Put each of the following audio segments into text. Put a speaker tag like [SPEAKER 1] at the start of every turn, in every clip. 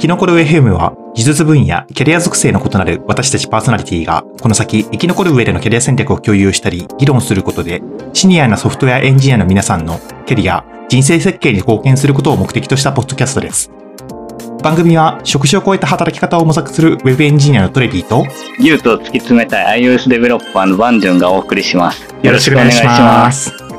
[SPEAKER 1] キノコル FM は技術分野、キャリア属性の異なる私たちパーソナリティが、この先生き残る上でのキャリア戦略を共有したり、議論することで、シニアなソフトウェアエンジニアの皆さんのキャリア、人生設計に貢献することを目的としたポッドキャストです。番組は職種を超えた働き方を模索するウェブエンジニアのトレビーと、
[SPEAKER 2] ギュートを突き詰めたい iOS デベロッパーのバンジョンがお送りします。
[SPEAKER 1] よろしくお願いします。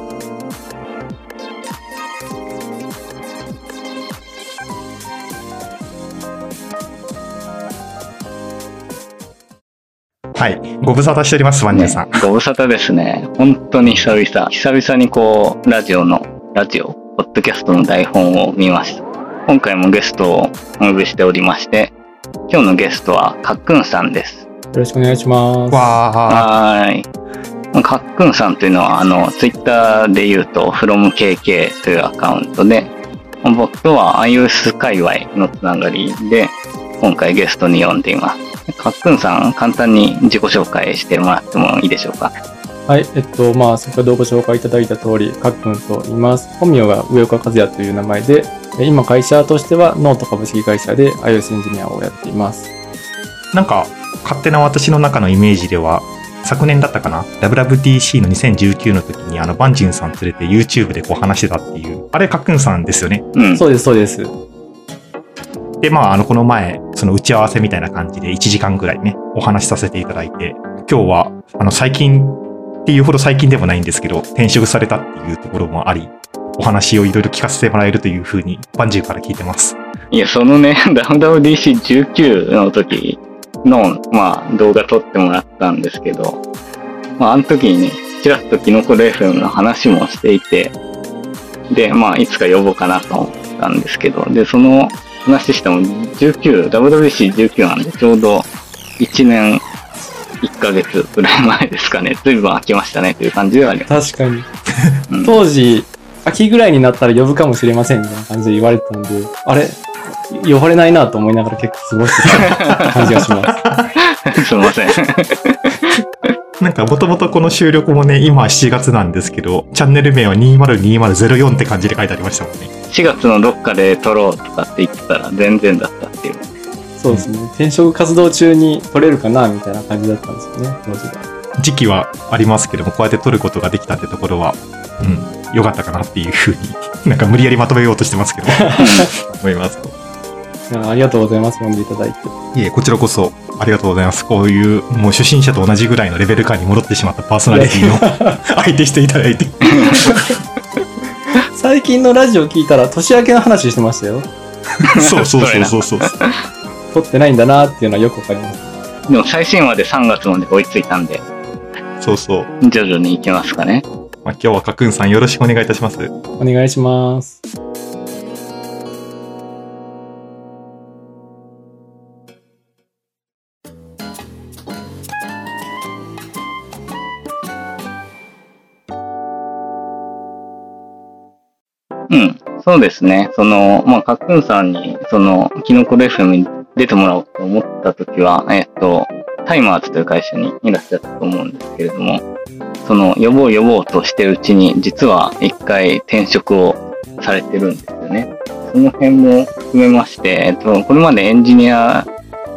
[SPEAKER 1] はい。ご無沙汰しております、ワンジュさん。
[SPEAKER 2] ねご無沙汰ですね。本当に久々。久々にこう、ラジオの、ラジオ、ポッドキャストの台本を見ました。今回もゲストをお呼びしておりまして、今日のゲストはかっくんさんです。
[SPEAKER 3] よろしくお願いします。
[SPEAKER 1] わー。
[SPEAKER 2] はーい。まあかっくんさんというのは、あの、ツイッターで言うと、FromKK というアカウントで、まあ僕とは iOS 界隈のつながりで、今回ゲストに呼んでいます。かっくんさん、簡単に自己紹介してもらってもいいでしょうか？
[SPEAKER 3] はい、えっと、まあ、先ほどご紹介いただいた通り、かっくんと言います。本名が上岡和也という名前で、え今会社としてはノート株式会社で iOS エンジニアをやっています。
[SPEAKER 1] なんか、勝手な私の中のイメージでは、昨年だったかな ?WWDC の2019の時に、あの、バンジュンさん連れて YouTube でこう話してたっていう、あれ、かっくんさんですよね？
[SPEAKER 2] うん。
[SPEAKER 3] そうです、そうです。
[SPEAKER 1] で、まあ、あの、この前、その打ち合わせみたいな感じで1時間ぐらいね、お話しさせていただいて、今日は、あの、最近っていうほど最近でもないんですけど、転職されたっていうところもあり、お話をいろいろ聞かせてもらえるというふうに、バンジュから聞いてます。
[SPEAKER 2] いや、そのね、WWDC19 の時の、まあ、動画撮ってもらったんですけど、まあ、あの時にね、ちらっとキノコレ FM の話もしていて、で、まあ、いつか呼ぼうかなと思ったんですけど、で、その話したの19、WWDC19 なんで、ちょうど1年1ヶ月ぐらい前ですかね。随分空きましたねという感じではあります。
[SPEAKER 3] 確かに。
[SPEAKER 2] うん
[SPEAKER 3] 当時、秋ぐらいになったら呼ぶかもしれませんみたいな感じで言われてたんで、あれ？呼ばれないなと思いながら結構過ごしてた感じがします。
[SPEAKER 2] すいません。
[SPEAKER 1] なんか、もともとこの収録もね、今7月なんですけど、チャンネル名は202004って感じで書いてありましたもんね。
[SPEAKER 2] 4月のどっかで撮ろうとかって言ってたら全然だったっていう。
[SPEAKER 3] そうですね。転職活動中に取れるかなみたいな感じだったんですよね、当時が。
[SPEAKER 1] 時期はありますけども、こうやって撮ることができたってところは、うん、良かったかなっていうふうに、なんか無理やりまとめようとしてますけど、思います。
[SPEAKER 3] いやありがとうございます、呼んでいただいて。
[SPEAKER 1] いえ、こちらこそありがとうございます。こういう、もう初心者と同じぐらいのレベル感に戻ってしまったパーソナリティの 相手していただいて。
[SPEAKER 3] 最近のラジオ聞いたら年明けの話してましたよ。
[SPEAKER 1] そうそうそうそうそう。
[SPEAKER 3] 撮ってないんだなっていうのはよくわかります。
[SPEAKER 2] でも最新話で3月まで追いついたんで、
[SPEAKER 1] そうそう。
[SPEAKER 2] 徐々に行きますかね。
[SPEAKER 1] まあ、今日はかくんさんよろしくお願いいたします。
[SPEAKER 3] お願いします。
[SPEAKER 2] そうですね。その、まあ、かっくんさんに、その、キノコレ FM に出てもらおうと思った時は、えっと、タイマーズという会社にいらっしゃったと思うんですけれども、その、呼ぼう呼ぼうとしてるうちに、実は一回転職をされてるんですよね。その辺も含めまして、えっと、これまでエンジニア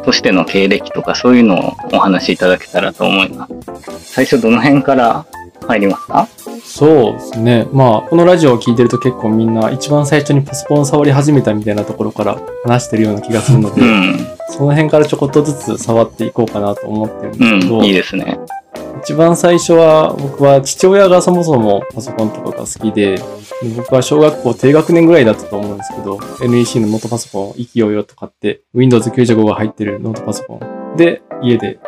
[SPEAKER 2] としての経歴とかそういうのをお話しいただけたらと思います。最初どの辺から入りますか？
[SPEAKER 3] そうですね。まあ、このラジオを聞いてると結構みんな一番最初にパソコンを触り始めたみたいなところから話してるような気がするので、
[SPEAKER 2] うん。
[SPEAKER 3] その辺からちょこっとずつ触っていこうかなと思ってるんですけど、
[SPEAKER 2] うん。いいですね。
[SPEAKER 3] 一番最初は僕は父親がそもそもパソコンとかが好きで、で僕は小学校低学年ぐらいだったと思うんですけど、NEC のノートパソコンを意気揚々と買って、Windows 95が入ってるノートパソコンで家で、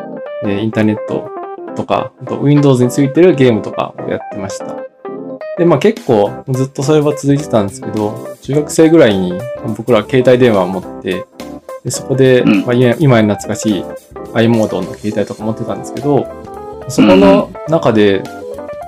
[SPEAKER 3] えーインターネットとか、あと Windows についてるゲームとかをやってました。で、まあ結構ずっとそれは続いてたんですけど、中学生ぐらいに僕ら携帯電話を持って、でそこで、
[SPEAKER 2] うん
[SPEAKER 3] まあ、今今に懐かしい i モードの携帯とか持ってたんですけど、そこの中で、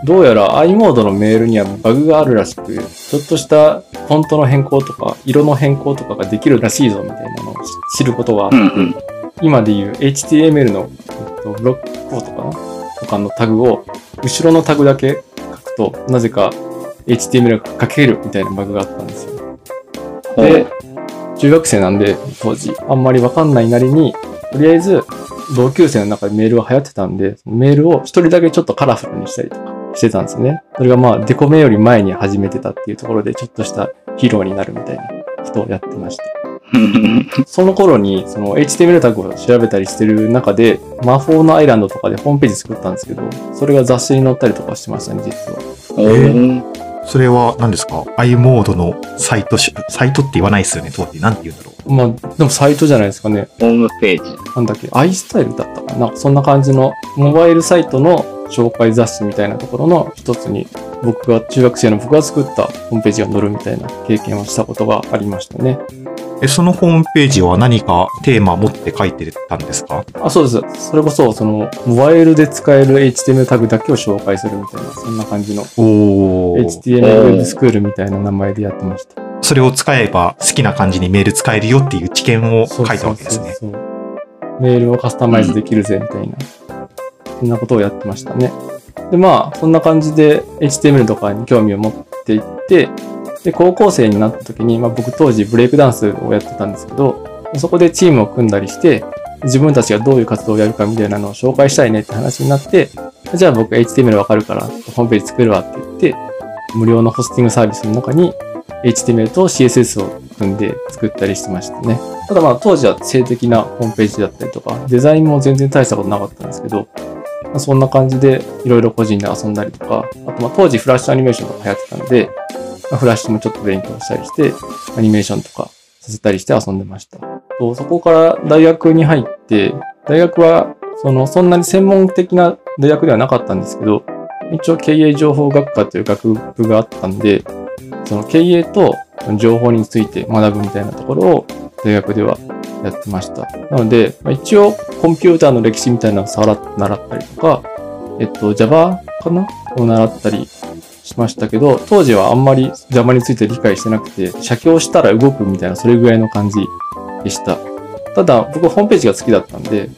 [SPEAKER 3] どうやら i モードのメールにはバグがあるらしく、ちょっとしたフォントの変更とか、色の変更とかができるらしいぞみたいなのを知知ることがあって、
[SPEAKER 2] うんうん。
[SPEAKER 3] 今でいう HTML の、えっと、ブロックコードかなとかのタグを、後ろのタグだけ書くと、なぜか HTML が書けるみたいなバグがあったんですよ。で、中学生なんで、当時、あんまりわかんないなりに、とりあえず、同級生の中でメールが流行ってたんで、メールを一人だけちょっとカラフルにしたりとかしてたんですよね。それがまあ、デコメより前に始めてたっていうところで、ちょっとしたヒーローになるみたいなことをやってました。その頃に、その HTML タグを調べたりしてる中で、魔法のアイランドとかでホームページ作ったんですけど、それが雑誌に載ったりとかしてましたね、実は。
[SPEAKER 2] おー
[SPEAKER 1] それは何ですか ?i モードのサイトし、サイトって言わないですよね、当時。なんて言うんだろう。
[SPEAKER 3] まあ、でもサイトじゃないですかね。
[SPEAKER 2] ホームページ。
[SPEAKER 3] なんだっけ、iStyle だったかな？そんな感じのモバイルサイトの紹介雑誌みたいなところの一つに、僕が中学生の僕が作ったホームページが載るみたいな経験をしたことがありましたね。
[SPEAKER 1] え、そのホームページは何かテーマを持って書いてたんですか？
[SPEAKER 3] あ、そうです。それこそ、その、モバイルで使える HTML タグだけを紹介するみたいな、そんな感じの
[SPEAKER 1] おー。
[SPEAKER 3] HTML ウェブスクールみたいな名前でやってました。
[SPEAKER 1] それを使えば好きな感じにメール使えるよっていう知見を書いたわけですね。
[SPEAKER 3] そうそうそうメールをカスタマイズできるぜ、みたいな。そんなことをやってましたね。で、まあ、そんな感じで HTML とかに興味を持っていって、で、高校生になった時に、まあ僕当時ブレイクダンスをやってたんですけど、そこでチームを組んだりして、自分たちがどういう活動をやるかみたいなのを紹介したいねって話になって、じゃあ僕 HTML わかるから、ホームページ作るわって言って、無料のホスティングサービスの中に HTML と CSS を組んで作ったりしてましたね。ただまあ当時は性的なホームページだったりとか、デザインも全然大したことなかったんですけど、まあそんな感じでいろいろ個人で遊んだりとか、あとまあ当時フラッシュアニメーションとか流行ってたので、フラッシュもちょっと勉強したりして、アニメーションとかさせたりして遊んでました。とそこから大学に入って、大学はそのそんなに専門的な大学ではなかったんですけど、一応経営情報学科という学部があったんで、その経営と情報について学ぶみたいなところを大学ではやってました。なので、まあ一応コンピューターの歴史みたいなのをさら習ったりとか、えっと、Java かな？を習ったりしましたけど、当時はあんまり Java について理解してなくて、写経したら動くみたいな、それぐらいの感じでした。ただ、僕ホームページが好きだったんで、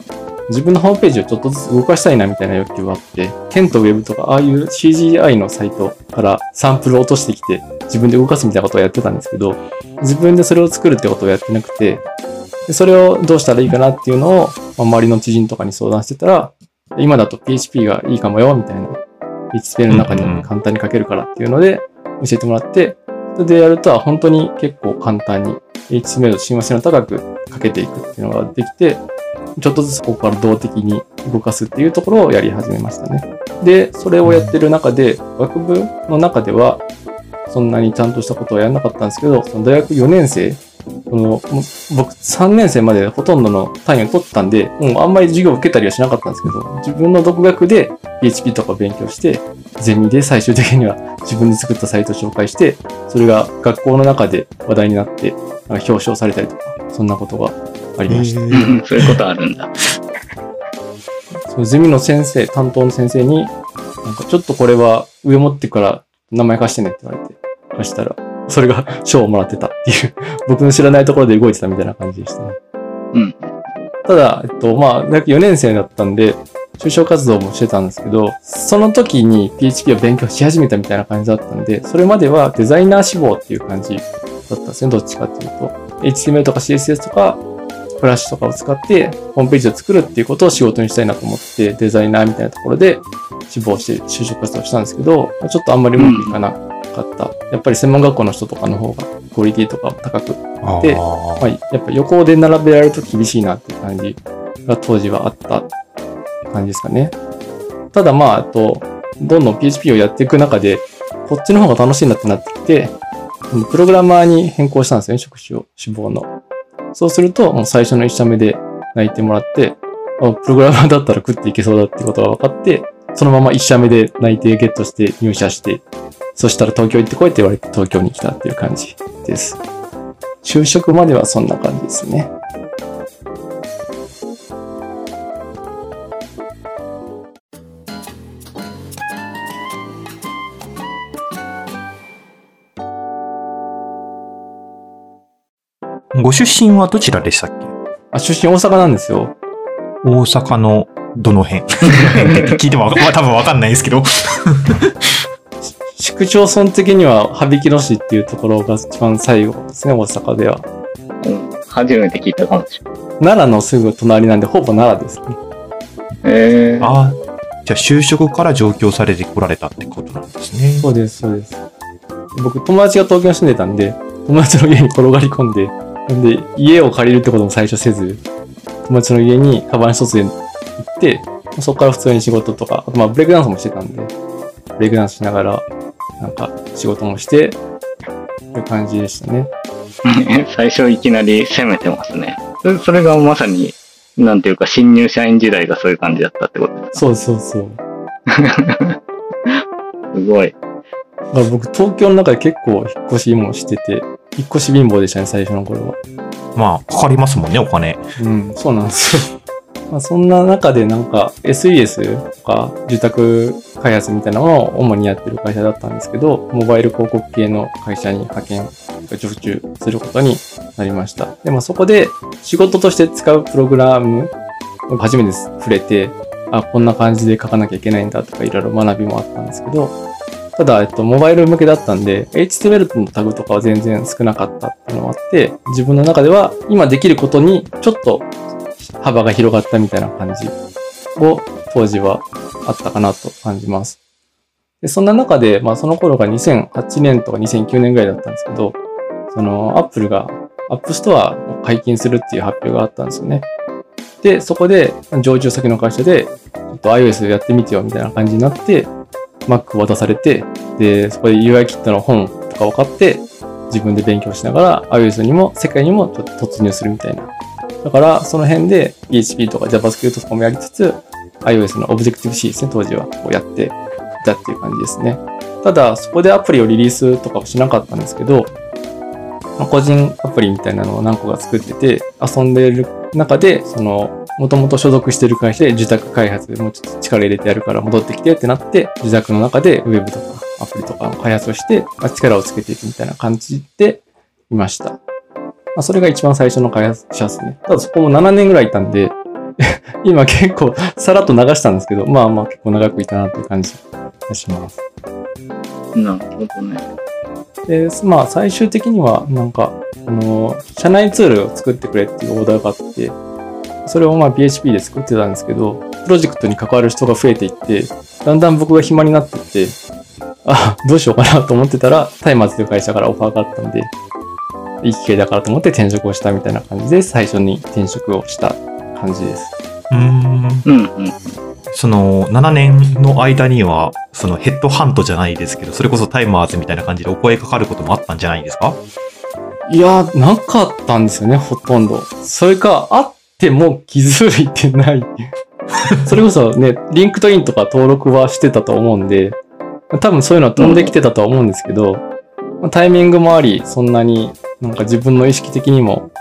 [SPEAKER 3] 自分のホームページをちょっとずつ動かしたいなみたいな欲求があって、ケントウェブとか、ああいう CGI のサイトからサンプルを落としてきて、自分で動かすみたいなことをやってたんですけど、自分でそれを作るってことをやってなくて、でそれをどうしたらいいかなっていうのを、まあ、周りの知人とかに相談してたら、今だと PHP がいいかもよ、みたいな。HTML の中に簡単に書けるからっていうので、教えてもらって、それでやるとは本当に結構簡単に HTML と親和性の高く書けていくっていうのができて、ちょっとずつここから動的に動かすっていうところをやり始めましたね。で、それをやってる中で、学部の中では、そんなにちゃんとしたことはやらなかったんですけど、その大学4年生、その僕3年生までほとんどの単位を取ってたんで、もうあんまり授業を受けたりはしなかったんですけど、自分の独学で PHP とかを勉強して、ゼミで最終的には自分で作ったサイトを紹介して、それが学校の中で話題になって、なんか表彰されたりとか、そんなことがありました。
[SPEAKER 2] うん そういうことあるんだ。
[SPEAKER 3] そのゼミの先生、担当の先生に、なんかちょっとこれは上持ってから名前貸してねって言われて、貸したら、それが賞をもらってたっていう、僕の知らないところで動いてたみたいな感じでしたね。
[SPEAKER 2] うん。
[SPEAKER 3] ただ、えっと、まあ、大学4年生だったんで、就職活動もしてたんですけど、その時に PHP を勉強し始めたみたいな感じだったんで、それまではデザイナー志望っていう感じだったんですね、どっちかっていうと。HTML とか CSS とか、フラッシュとかを使って、ホームページを作るっていうことを仕事にしたいなと思って、デザイナーみたいなところで志望して就職活動したんですけど、ちょっとあんまりうまくいかなかった。やっぱり専門学校の人とかの方がクオリティとかも高く
[SPEAKER 1] あ
[SPEAKER 3] で
[SPEAKER 1] ー
[SPEAKER 3] まあ、やっぱ横で並べられると厳しいなっていう感じが当時はあった感じですかね。ただまあ、あと、どんどん PHP をやっていく中で、こっちの方が楽しいなってなってきて、プログラマーに変更したんですよね、職種を、志望の。そうすると、もう最初の一社目で泣いてもらって、あプログラマーだったら食っていけそうだってことが分かって、そのまま一社目で内定ゲットして入社して、そしたら東京行ってこいって言われて東京に来たっていう感じです。就職まではそんな感じですね。
[SPEAKER 1] ご出身はどちらでしたっけ？
[SPEAKER 3] あ、出身大阪なんですよ。
[SPEAKER 1] 大阪のどの辺？聞いても多分わかんないですけど。
[SPEAKER 3] 市区町村的には羽曳野市っていうところが一番最後ですね、大阪では。
[SPEAKER 2] うん初めて聞いたかもしれない。
[SPEAKER 3] 奈良のすぐ隣なんで、ほぼ奈良ですね。
[SPEAKER 2] えー、
[SPEAKER 1] ああ、じゃあ就職から上京されてこられたってことなんですね。
[SPEAKER 3] そうです、そうです。僕、友達が東京に住んでたんで、友達の家に転がり込んで、なんで、家を借りるってことも最初せず、友達の家にカバン一つで行って、そこから普通に仕事とか、あとまあブレイクダンスもしてたんで、ブレイクダンスしながら、なんか仕事もして、っていう感じでしたね。
[SPEAKER 2] 最初いきなり攻めてますね。それがまさに、なんていうか、新入社員時代がそういう感じだったってことですか？
[SPEAKER 3] そうそうそう。
[SPEAKER 2] すごい。
[SPEAKER 3] だから僕、東京の中で結構引っ越しもしてて、引っ越し貧乏でしたね、最初の頃は。
[SPEAKER 1] まあ、かかりますもんね、お金。
[SPEAKER 3] うん、そうなんですよ。まあ、そんな中でなんか SES とか住宅開発みたいなのを主にやってる会社だったんですけど、モバイル広告系の会社に派遣、受注することになりました。で、まあそこで仕事として使うプログラム、初めて触れて、あ、こんな感じで書かなきゃいけないんだとかいろいろ学びもあったんですけど、ただ、えっと、モバイル向けだったんで、HTML のタグとかは全然少なかったっていうのもあって、自分の中では今できることにちょっと幅が広がったみたいな感じを当時はあったかなと感じます。でそんな中で、まあその頃が2008年とか2009年ぐらいだったんですけど、その Apple が App Store を解禁するっていう発表があったんですよね。で、そこで上場先の会社で、ちょっと iOS やってみてよみたいな感じになって、Mac 渡されて、で、そこで UI キットの本とか分かって、自分で勉強しながら iOS にも世界にもちょっと突入するみたいな。だから、その辺で PHP とか JavaScript とかもやりつつ、iOS の Objective-C ですね、当時はこうやっていたっていう感じですね。ただ、そこでアプリをリリースとかはしなかったんですけど、まあ個人アプリみたいなのを何個か作ってて、遊んでる中で、その、もともと所属してる会社で受託開発もうちょっと力入れてやるから戻ってきてってなって、受託の中でウェブとかアプリとかの開発をして、まあ力をつけていくみたいな感じでいました。まあ、それが一番最初の開発者ですね。ただそこも7年ぐらいいたんで、今結構さらっと流したんですけど、まあまあ結構長くいたなっていう感じがします。
[SPEAKER 2] なるほどね。
[SPEAKER 3] で、まあ最終的にはなんか、あの、社内ツールを作ってくれっていうオーダーがあって、それをまあ PHP で作ってたんですけど、プロジェクトに関わる人が増えていって、だんだん僕が暇になっていって、あ、どうしようかなと思ってたら、タイマーズという会社からオファーがあったんで、いい機会だからと思って転職をしたみたいな感じで、最初に転職をした感じです。
[SPEAKER 1] うーん。
[SPEAKER 2] うんうん。
[SPEAKER 1] その、7年の間には、そのヘッドハントじゃないですけど、それこそ Timers みたいな感じでお声かかることもあったんじゃないですか？
[SPEAKER 3] いや、なかったんですよね、ほとんど。それか、あっても気づいてない。それこそね、 LinkedIn とか登録はしてたと思うんで、多分そういうのは飛んできてたとは思うんですけど、まあタイミングもあり、そんなになんか自分の意識的にも、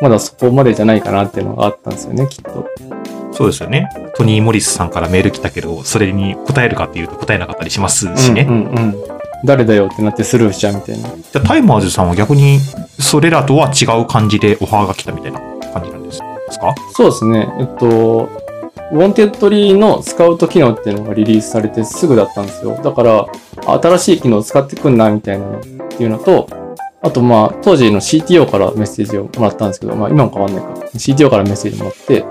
[SPEAKER 3] まだそこまでじゃないかなっていうのがあったんですよね、きっと。
[SPEAKER 1] そうですよね。トニー・モリスさんからメール来たけど、それに答えるかっていうと答えなかったりしますしね。
[SPEAKER 3] うんうんうん。誰だよってなってスルーしちゃうみたいな。
[SPEAKER 1] じゃあ Timers さんは逆に、それらとは違う感じでオファーが来たみたいな感じなんですか？
[SPEAKER 3] そうですね。えっと、 Wantedly のスカウト機能っていうのがリリースされてすぐだったんですよ。だから、新しい機能を使ってくんな、みたいなのっていうのと、あとまあ、当時の CTO からメッセージをもらったんですけど、まあ今も変わんないか。CTO からメッセージもらって、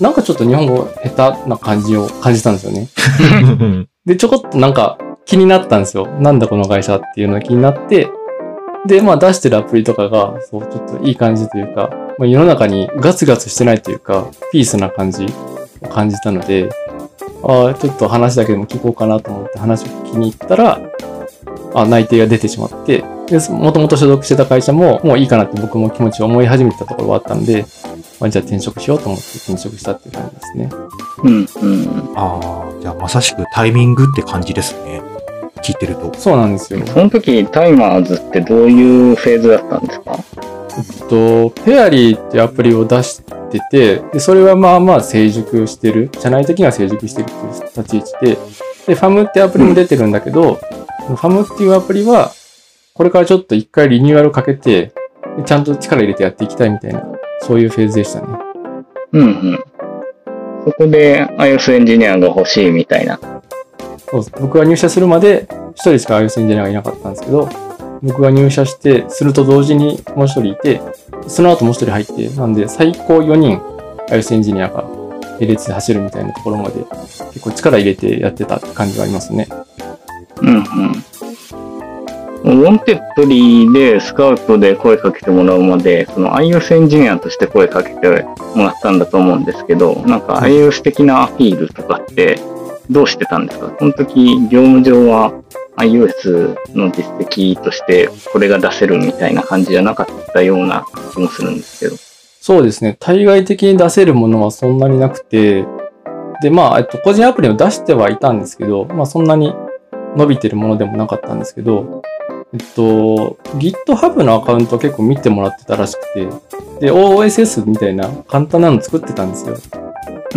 [SPEAKER 3] なんかちょっと日本語下手な感じを感じたんですよね。で、ちょこっとなんか気になったんですよ。なんだこの会社っていうのが気になって、で、まあ出してるアプリとかが、そう、ちょっといい感じというか、まあ、世の中にガツガツしてないというか、ピースな感じを感じたので、ああ、ちょっと話だけでも聞こうかなと思って話を聞きに行ったら、あ内定が出てしまって、で、もともと所属してた会社も、もういいかなって僕も気持ちを思い始めてたところはあったんで、まあ、じゃあ転職しようと思って転職したっていう感じですね。
[SPEAKER 2] うんうん。
[SPEAKER 1] ああ、じゃあまさしくタイミングって感じですね。聞いてると。
[SPEAKER 3] そうなんですよ。
[SPEAKER 2] その時、タイマーズってどういうフェーズだったんですか？
[SPEAKER 3] えっと、ペアリーっていうアプリを出してて、で、それはまあまあ成熟してる。社内的には成熟してるっていう立ち位置で、で、ファムってアプリも出てるんだけど、ファムっていうアプリは、これからちょっと一回リニューアルかけて、でちゃんと力入れてやっていきたいみたいな、そういうフェーズでしたね。
[SPEAKER 2] うんうん。そこで iOS エンジニアが欲しいみたいな。
[SPEAKER 3] そうです僕が入社するまで、一人しか iOS エンジニアがいなかったんですけど、僕が入社して、すると同時にもう一人いて、その後もう一人入って、なんで最高4人 iOS エンジニアが並列で走るみたいなところまで結構力入れてやってたって感じがありますね。
[SPEAKER 2] うんうん。 Wantedly でスカウトで声かけてもらうまで、その iOS エンジニアとして声かけてもらったんだと思うんですけど、なんか iOS 的なアピールとかってどうしてたんですか？その時、業務上は iOS の実績としてこれが出せるみたいな感じじゃなかったような気もするんですけど。
[SPEAKER 3] そうですね。対外的に出せるものはそんなになくて、で、まあ、えっと、個人アプリを出してはいたんですけど、まあ、そんなに伸びてるものでもなかったんですけど、えっと、GitHub のアカウント結構見てもらってたらしくて、で、OSS みたいな簡単なの作ってたんですよ。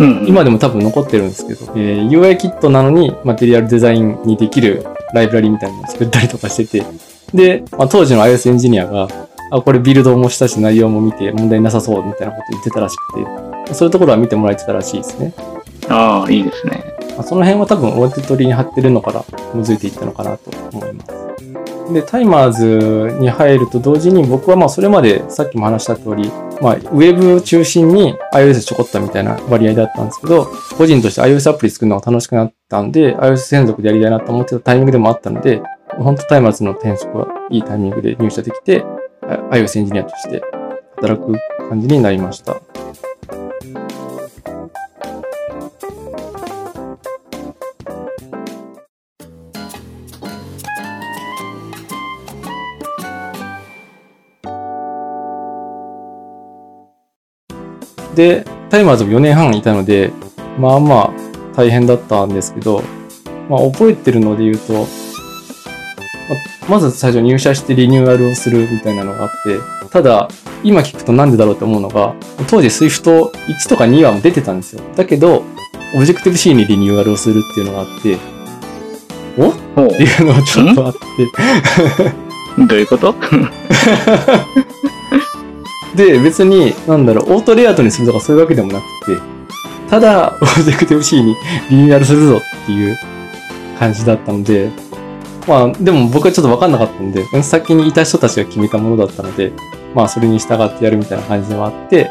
[SPEAKER 2] うん、
[SPEAKER 3] 今でも多分残ってるんですけど、えー UI キットなのにマテリアルデザインにできるライブラリみたいなのを作ったりとかしてて、で、まあ、当時の iOS エンジニアが、あ、これビルドもしたし内容も見て問題なさそうみたいなこと言ってたらしくて、そういうところは見てもらえてたらしいですね。
[SPEAKER 2] ああ、いいですね。
[SPEAKER 3] まあ、その辺は多分表取りに貼ってるのから紐づいていったのかなと思います。で、タイマーズに入ると同時に僕はまあそれまでさっきも話した通り、まあウェブ中心に iOS ちょこったみたいな割合だったんですけど、個人として iOS アプリ作るのが楽しくなったんで、iOS 専属でやりたいなと思ってたタイミングでもあったので、本当タイマーズの転職はいいタイミングで入社できて、iOS エンジニアとして働く感じになりました。で、タイマーズも4年半いたので、まあまあ大変だったんですけど、まあ覚えてるので言うと、ままず最初入社してリニューアルをするみたいなのがあって、ただ、今聞くとなんでだろうと思うのが、当時 Swift 1とか2はもう出てたんですよ。だけど、Objective-C にリニューアルをするっていうのがあって、お？っていうのがちょっとあって、
[SPEAKER 2] どういうこと？
[SPEAKER 3] で、別に、なんだろう、 Auto Layout にするとかそういうわけでもなくて、ただ、 Objective-C にリニューアルするぞっていう感じだったので、まあ、でも僕はちょっとわかんなかったんで、先にいた人たちが決めたものだったので、まあ、それに従ってやるみたいな感じではあって、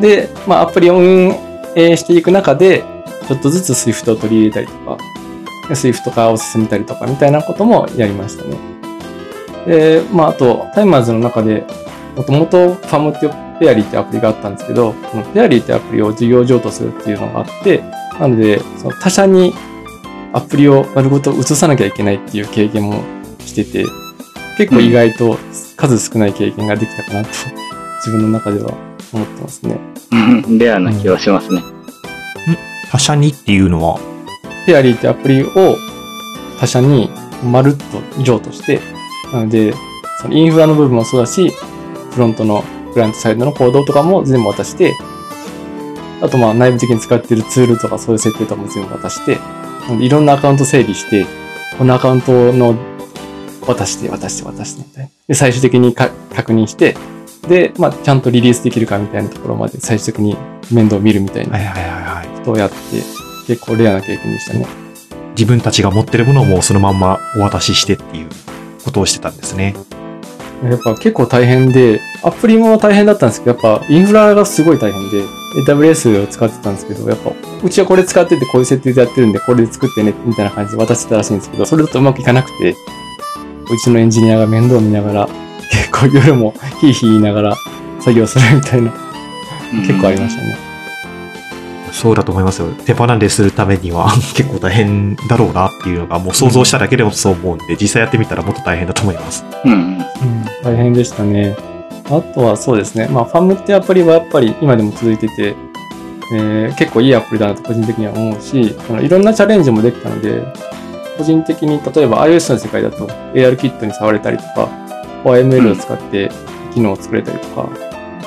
[SPEAKER 3] で、まあ、アプリを運営していく中で、ちょっとずつ Swift を取り入れたりとか、Swift 化を進めたりとかみたいなこともやりましたね。で、まあ、あと、タイマーズの中で、もともとファムってペアリーってアプリがあったんですけど、そのペアリーってアプリを事業上とするっていうのがあって、なので、その他社にアプリを丸ごと移さなきゃいけないっていう経験もしてて、結構意外と数少ない経験ができたかなと、自分の中では思ってますね。
[SPEAKER 2] うんレアな気はしますね。
[SPEAKER 1] 他社にっていうのは、
[SPEAKER 3] ペアリーってアプリを他社にまるっと譲渡して、なので、そのインフラの部分もそうだし、フロントのクライアントサイドのコードとかも全部渡して、あとまあ内部的に使ってるツールとかそういう設定とかも全部渡して、いろんなアカウント整理して、このアカウントの渡して渡して渡してみたいな。で、最終的にか確認して、で、まあちゃんとリリースできるかみたいなところまで最終的に面倒を見るみたいな
[SPEAKER 1] はいはいはいはい。
[SPEAKER 3] ことをやって、結構レアな経験でしたね。
[SPEAKER 1] 自分たちが持ってるものをもうそのまんまお渡ししてっていうことをしてたんですね。
[SPEAKER 3] やっぱ結構大変で、アプリも大変だったんですけど、やっぱインフラがすごい大変で、AWS を使ってたんですけど、やっぱ、うちはこれ使っててこういう設定でやってるんで、これで作ってね、みたいな感じで渡してたらしいんですけど、それだとうまくいかなくて、うちのエンジニアが面倒見ながら、結構夜もヒーヒー言いながら作業するみたいな、結構ありましたね。
[SPEAKER 1] そうだと思いますよ。手放でするためには 結構大変だろうなっていうのがもう想像しただけでもそう思うんで、実際やってみたらもっと大変だと思います。
[SPEAKER 2] うんうん。
[SPEAKER 3] 大変でしたね。あとはそうですね。まあ、ファムってアプリはやっぱり今でも続いてて、えー結構いいアプリだなと個人的には思うし、そのいろんなチャレンジもできたので、個人的に例えば iOS の世界だと AR キットに触れたりとか、OML を使って機能を作れたりとか、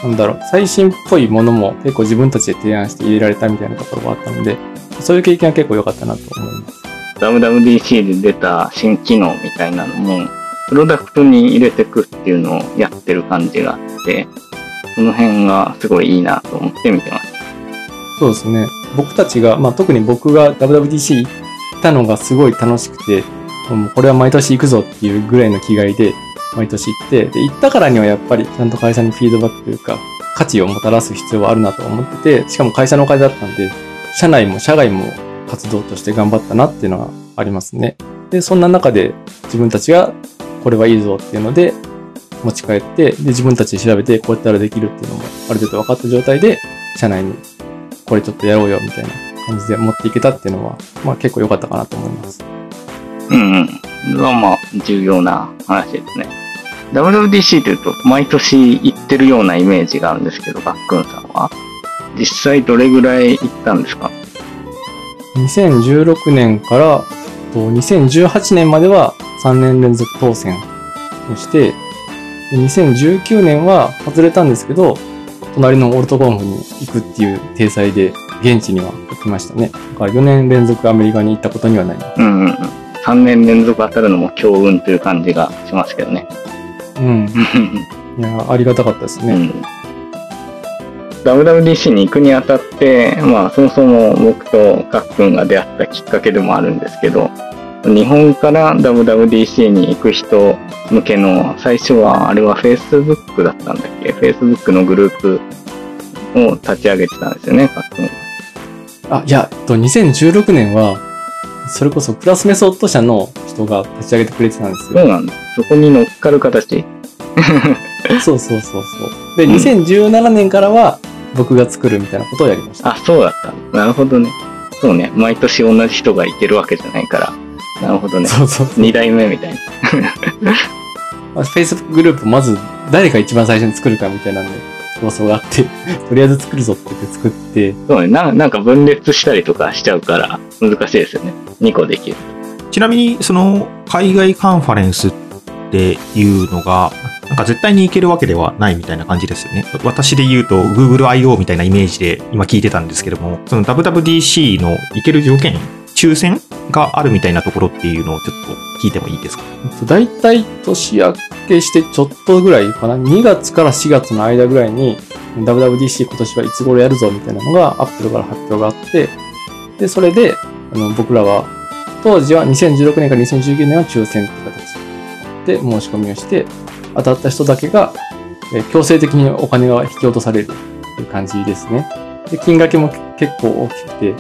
[SPEAKER 3] なんだろう、最新っぽいものも結構自分たちで提案して入れられたみたいなところがあったので、そういう経験は結構良かったなと思います。
[SPEAKER 2] WWDC で出た新機能みたいなのも、プロダクトに入れてくっていうのをやってる感じがあって、その辺がすごいいいなと思って見てます。
[SPEAKER 3] そうですね。僕たちが、まあ特に僕が WWDC 行ったのがすごい楽しくて、もうこれは毎年行くぞっていうぐらいの気概で、毎年行って、で、行ったからにはやっぱりちゃんと会社にフィードバックというか、価値をもたらす必要はあるなと思ってて、しかも会社のお金だったんで、社内も社外も活動として頑張ったなっていうのがありますね。で、そんな中で自分たちがこれはいいぞっていうので持ち帰って、で、自分たちで調べてこうやったらできるっていうのもある程度分かった状態で、社内にこれちょっとやろうよみたいな感じで持っていけたっていうのは、まあ結構良かったかなと思います。
[SPEAKER 2] うんうん。それはまあ、重要な話ですね。WWDC というと、毎年行ってるようなイメージがあるんですけど、ガックンさんは。実際どれぐらい行ったんですか
[SPEAKER 3] ？2016年からと2018年までは3年連続当選をして、で2019年は外れたんですけど、隣のオルトコンフに行くっていう体裁で現地には行きましたね。だから4年連続アメリカに行ったことにはなります。
[SPEAKER 2] うんうんうん。3年連続当たるのも強運という感じがしますけどね。
[SPEAKER 3] うん。いや、ありがたかったですね。
[SPEAKER 2] うん。WWDC に行くにあたって、まあ、そもそも僕とカックンが出会ったきっかけでもあるんですけど、日本から WWDC に行く人向けの、最初は、あれは Facebook だったんだっけ ?Facebook のグループを立ち上げてたんですよね、カックンは。
[SPEAKER 3] あ、いや、と、2016年は、それこそクラスメソッド社の人が立ち上げてくれてたんですよ
[SPEAKER 2] そう。なんだ。そこに乗っかる形
[SPEAKER 3] そうそうそうそう。で、
[SPEAKER 2] うん
[SPEAKER 3] 2017年からは僕が作るみたいなことをやりました。
[SPEAKER 2] あ、そうだった。なるほどね。そうね。毎年同じ人がいてるわけじゃないから。なるほどね。
[SPEAKER 3] そうそうそう。
[SPEAKER 2] 二代目みたいな。
[SPEAKER 3] まあ Facebook グループまず誰が一番最初に作るかみたいなんで競争があって、とりあえず作るぞって言って作って、
[SPEAKER 2] そうねな。なんか分裂したりとかしちゃうから難しいですよね。2個できる。
[SPEAKER 1] ちなみに、その、海外カンファレンスっていうのが、なんか絶対に行けるわけではないみたいな感じですよね。私で言うと Google I.O. みたいなイメージで今聞いてたんですけども、その WWDC の行ける条件、抽選があるみたいなところっていうのをちょっと聞いてもいいですか？
[SPEAKER 3] 大体年明けしてちょっとぐらいかな、2月から4月の間ぐらいに WWDC 今年はいつ頃やるぞみたいなのが Apple から発表があって、で、それであの僕らは当時は2016年から2019年は抽選って形。で申し込みをして、当たった人だけが、え強制的にお金が引き落とされるっていう感じですね。で、金額も結構大きくて、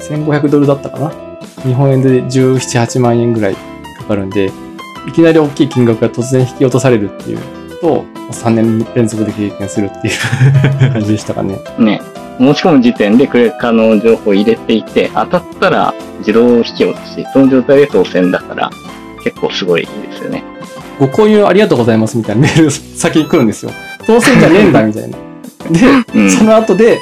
[SPEAKER 3] 1500ドルだったかな？日本円で17、8万円ぐらいかかるんで、いきなり大きい金額が突然引き落とされるっていうと、3年連続で経験するっていう 感じでしたかね。
[SPEAKER 2] ね。申し込む時点でクレカの情報を入れていて、当たったら自動引き落とし、その状態で当選だから、結構すごいですよね。
[SPEAKER 3] ご購入ありがとうございますみたいなメール先に来るんですよ。当選じゃねえんだみたいな。で、
[SPEAKER 2] うん
[SPEAKER 3] その後で、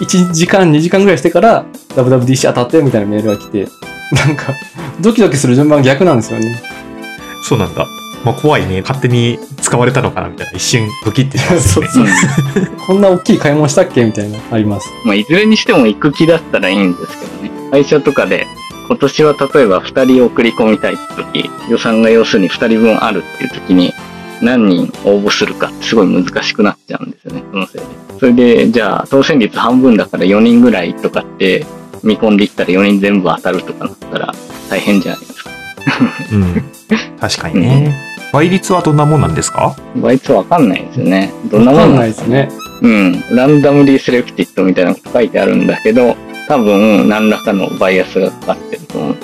[SPEAKER 3] 1時間、2時間ぐらいしてから、WWDC 当たったよみたいなメールが来て、なんか、ドキドキする順番が逆なんですよね。
[SPEAKER 1] そうなんだ。まあ怖いね。勝手に使われたのかなみたいな。一瞬ドキってしますよね。
[SPEAKER 3] そうそう こんな大きい買い物したっけみたいな、あります。
[SPEAKER 2] まあ、いずれにしても行く気だったらいいんですけどね。会社とかで、今年は例えば2人送り込みたいって時、予算が要するに2人分あるっていう時に、何人応募するかってすごい難しくなっちゃうんですよね、そのせいで。それで、じゃあ、当選率半分だから4人ぐらいとかって見込んでいったら4人全部当たるとかなったら大変じゃないですか。
[SPEAKER 1] うん。確かにね。倍率はどんなもんなんですか？
[SPEAKER 2] 倍率わかんないですよね。どんなもん
[SPEAKER 3] わかん
[SPEAKER 2] な
[SPEAKER 3] いですすね。
[SPEAKER 2] うん。ランダムリーセレクティッドみたいなこと書いてあるんだけど、多分何らかのバイアスがかかってると思う。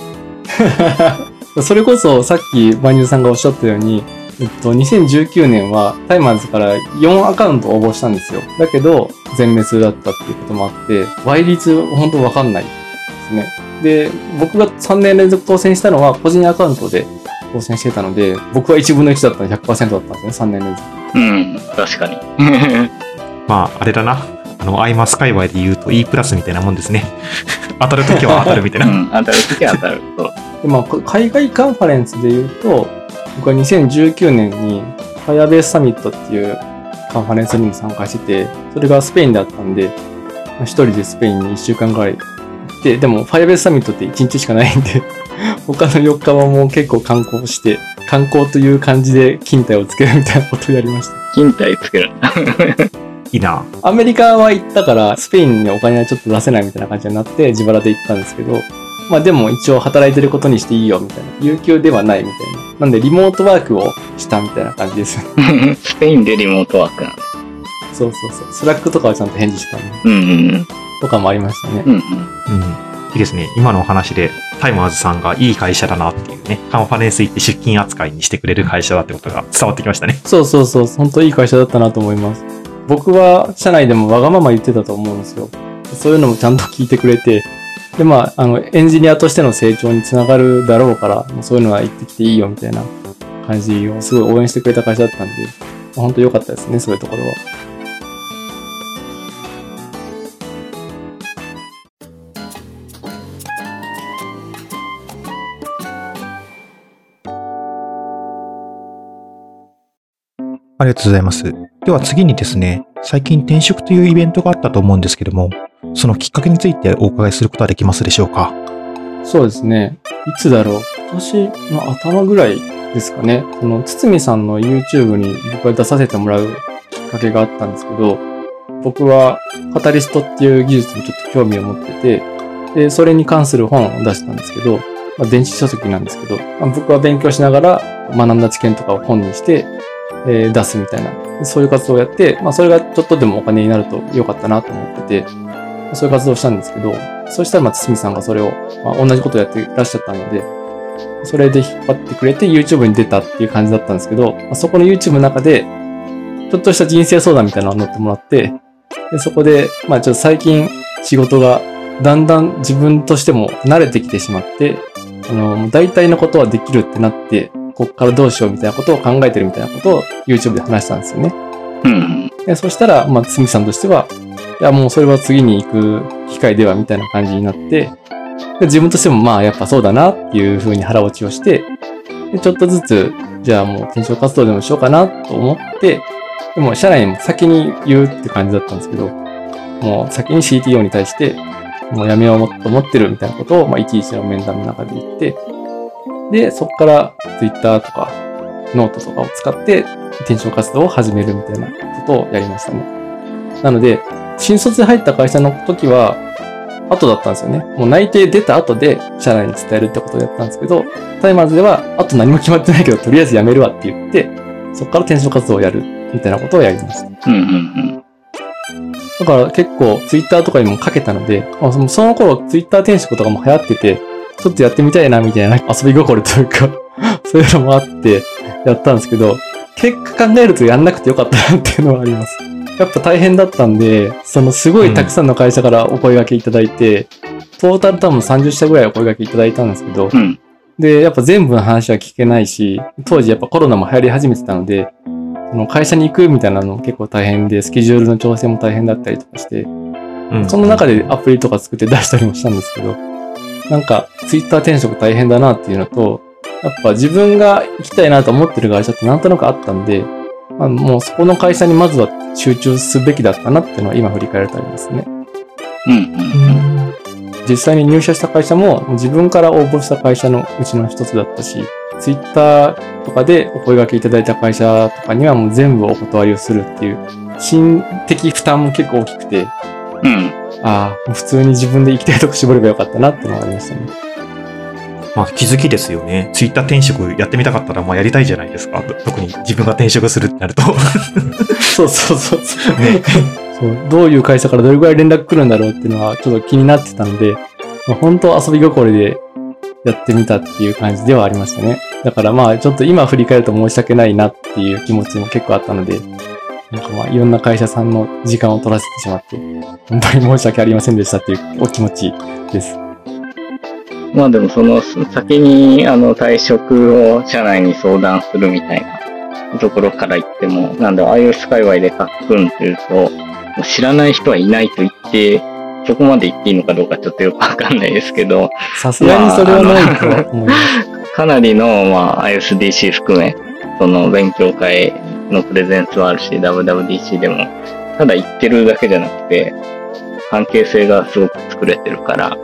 [SPEAKER 3] それこそさっきバニューさんがおっしゃったように、えっと、2019年はタイマーズから4アカウント応募したんですよ。だけど、全滅だったっていうこともあって、倍率本当わかんないですね。で、僕が3年連続当選したのは個人アカウントで当選してたので、僕は1分の1だったので100%だったんですね、3年連続。
[SPEAKER 2] うん、確かに。
[SPEAKER 1] まあ、あれだな。あの、アイマス界隈で言うと E プラスみたいなもんですね。当たるときは当たるみたいうな。
[SPEAKER 2] ん、当たるときは当たる。そう。
[SPEAKER 3] で、まあ、こ海外カンファレンスで言うと、僕は2019年に Firebase サミットっていうカンファレンスにも参加してて、それがスペインだったんで、まあ一人でスペインに1週間ぐらい行って、でも Firebase サミットって1日しかないんで、他の4日はもう結構観光して、観光という感じで勤怠をつけるみたいなことをやりました。
[SPEAKER 2] 勤怠つける。
[SPEAKER 1] いいな。
[SPEAKER 3] アメリカは行ったから、スペインにお金はちょっと出せないみたいな感じになって、自腹で行ったんですけど、まあでも一応働いてることにしていいよみたいな。有給ではないみたいな。なんでリモートワークをしたみたいな感じです。
[SPEAKER 2] スペインでリモートワークなんだ。
[SPEAKER 3] そうそうそう。 Slack とかはちゃんと返事したね。
[SPEAKER 2] うんうん
[SPEAKER 3] とかもありましたね。
[SPEAKER 2] うん。うん
[SPEAKER 1] うん。いいですね。今のお話で、 Timers さんがいい会社だなっていうね、カンファレンス行って出勤扱いにしてくれる会社だってことが伝わってきましたね。
[SPEAKER 3] そうそうそう。本当いい会社だったなと思います。僕は社内でもわがまま言ってたと思うんですよ。そういうのもちゃんと聞いてくれて、で、まあ、あの、エンジニアとしての成長につながるだろうから、そういうのは言ってきていいよみたいな感じをすごい応援してくれた会社だったんで、本当良かったですね、そういうところは。
[SPEAKER 1] ありがとうございます。では次にですね、最近転職というイベントがあったと思うんですけども、そのきっかけについてお伺いすることはできますでしょうか？
[SPEAKER 3] そうですね。いつだろう？今年の頭ぐらいですかね。その、堤さんの YouTube に僕が出させてもらうきっかけがあったんですけど、僕はカタリストっていう技術にちょっと興味を持ってて、で、それに関する本を出したんですけど、まあ、電子書籍なんですけど、まあ僕は勉強しながら学んだ知見とかを本にして、えー出すみたいな、そういう活動をやって、まあ、それがちょっとでもお金になると良かったなと思ってて、そういう活動をしたんですけど、そしたら、まあ、堤さんがそれを、まあ、同じことをやっていらっしゃったので、それで引っ張ってくれて YouTube に出たっていう感じだったんですけど、まあ、そこの YouTube の中で、ちょっとした人生相談みたいなのを載ってもらって、でそこで、まあちょっと最近仕事がだんだん自分としても慣れてきてしまって、あの、大体のことはできるってなって、こっからどうしようみたいなことを考えてるみたいなことを YouTube で話したんですよね。
[SPEAKER 2] うん
[SPEAKER 3] でそしたら、まあ、つみさんとしては、いや、もうそれは次に行く機会では、みたいな感じになって、で自分としても、まあ、やっぱそうだなっていうふうに腹落ちをして、でちょっとずつ、じゃあもう転職活動でもしようかなと思って、でも、社内にも先に言うって感じだったんですけど、もう先に CTO に対して、もう辞めようと思ってるみたいなことを、まあ、1on1の面談の中で言って、で、そこから Twitter とか、ノートとかを使って、転職活動を始めるみたいなことをやりましたね。なので、新卒で入った会社の時は、後だったんですよね。もう内定出た後で、社内に伝えるってことをやったんですけど、 Timers では、あと何も決まってないけど、とりあえず辞めるわって言って、そこから転職活動をやる、みたいなことをやりました。
[SPEAKER 2] うんうん
[SPEAKER 3] だから結構、ツイッターとかにも書けたので、まあそのその頃、ツイッター転職とかも流行ってて、ちょっとやってみたいな、みたいな遊び心というか、そういうのもあって、やったんですけど、結果考えるとやんなくてよかったなっていうのはあります。やっぱ大変だったんで、そのすごいたくさんの会社からお声掛けいただいて、トータル多分30社ぐらいお声掛けいただいたんですけど、
[SPEAKER 2] うん。うん。
[SPEAKER 3] で、やっぱ全部の話は聞けないし、当時やっぱコロナも流行り始めてたので、その会社に行くみたいなのも結構大変で、スケジュールの調整も大変だったりとかして、
[SPEAKER 1] うん
[SPEAKER 3] その中でアプリとか作って出したりもしたんですけど、なんか、ツイッター転職大変だなっていうのと、やっぱ自分が行きたいなと思ってる会社ってなんとなくあったんで、まあ、もうそこの会社にまずは集中すべきだったなっていうのは今振り返るとありますね。
[SPEAKER 2] うんうん
[SPEAKER 3] 実際に入社した会社も自分から応募した会社のうちの一つだったし、ツイッターとかでお声掛けいただいた会社とかにはもう全部お断りをするっていう、心的負担も結構大きくて、
[SPEAKER 2] うん。
[SPEAKER 3] ああ、普通に自分で行きたいとこ絞ればよかったなっていうのがありましたね。
[SPEAKER 1] まあ気づきですよね。ツイッター転職やってみたかったらまあやりたいじゃないですか。と特に自分が転職するってなると。
[SPEAKER 3] そうそうそうそう。
[SPEAKER 1] ね。
[SPEAKER 3] そう。どういう会社からどれくらい連絡来るんだろうっていうのはちょっと気になってたので、まあ、本当遊び心でやってみたっていう感じではありましたね。だからまあちょっと今振り返ると申し訳ないなっていう気持ちも結構あったので、なんかまあいろんな会社さんの時間を取らせてしまって、本当に申し訳ありませんでしたっていうお気持ちです。
[SPEAKER 2] まあでもその先にあの退職を社内に相談するみたいなところから言っても、なんだろう、iOS 界隈で書くんっていうと、もう知らない人はいないと言って、そこまで言っていいのかどうかちょっとよくわかんないですけど、
[SPEAKER 3] さすがにそれはないと思います。
[SPEAKER 2] かなりの、まあ、ISDC 含め、その勉強会のプレゼンスはあるし、WWDC でも、ただ言ってるだけじゃなくて、関係性がすごく作れてるから、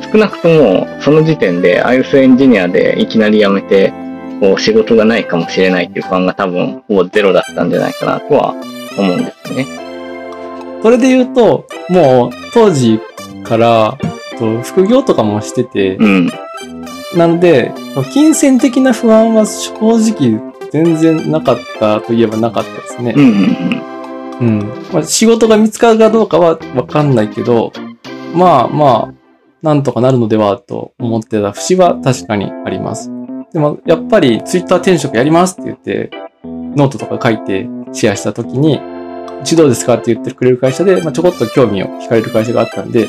[SPEAKER 2] 少なくともその時点で iOS エンジニアでいきなり辞めて、こう仕事がないかもしれないっていう不安が多分ほぼゼロだったんじゃないかなとは思うんですね。
[SPEAKER 3] それで言うと、もう当時からと、副業とかもしてて、
[SPEAKER 2] うん。
[SPEAKER 3] なので、金銭的な不安は正直全然なかったといえばなかったですね
[SPEAKER 2] うん。。うん。
[SPEAKER 3] うん。まあ、仕事が見つかるかどうかはわかんないけど、まあまあ、なんとかなるのではと思ってた節は確かにあります。でも、やっぱりツイッター転職やりますって言って、ノートとか書いてシェアした時に、うちどうですか？って言ってくれる会社で、まあ、ちょこっと興味を惹かれる会社があったんで、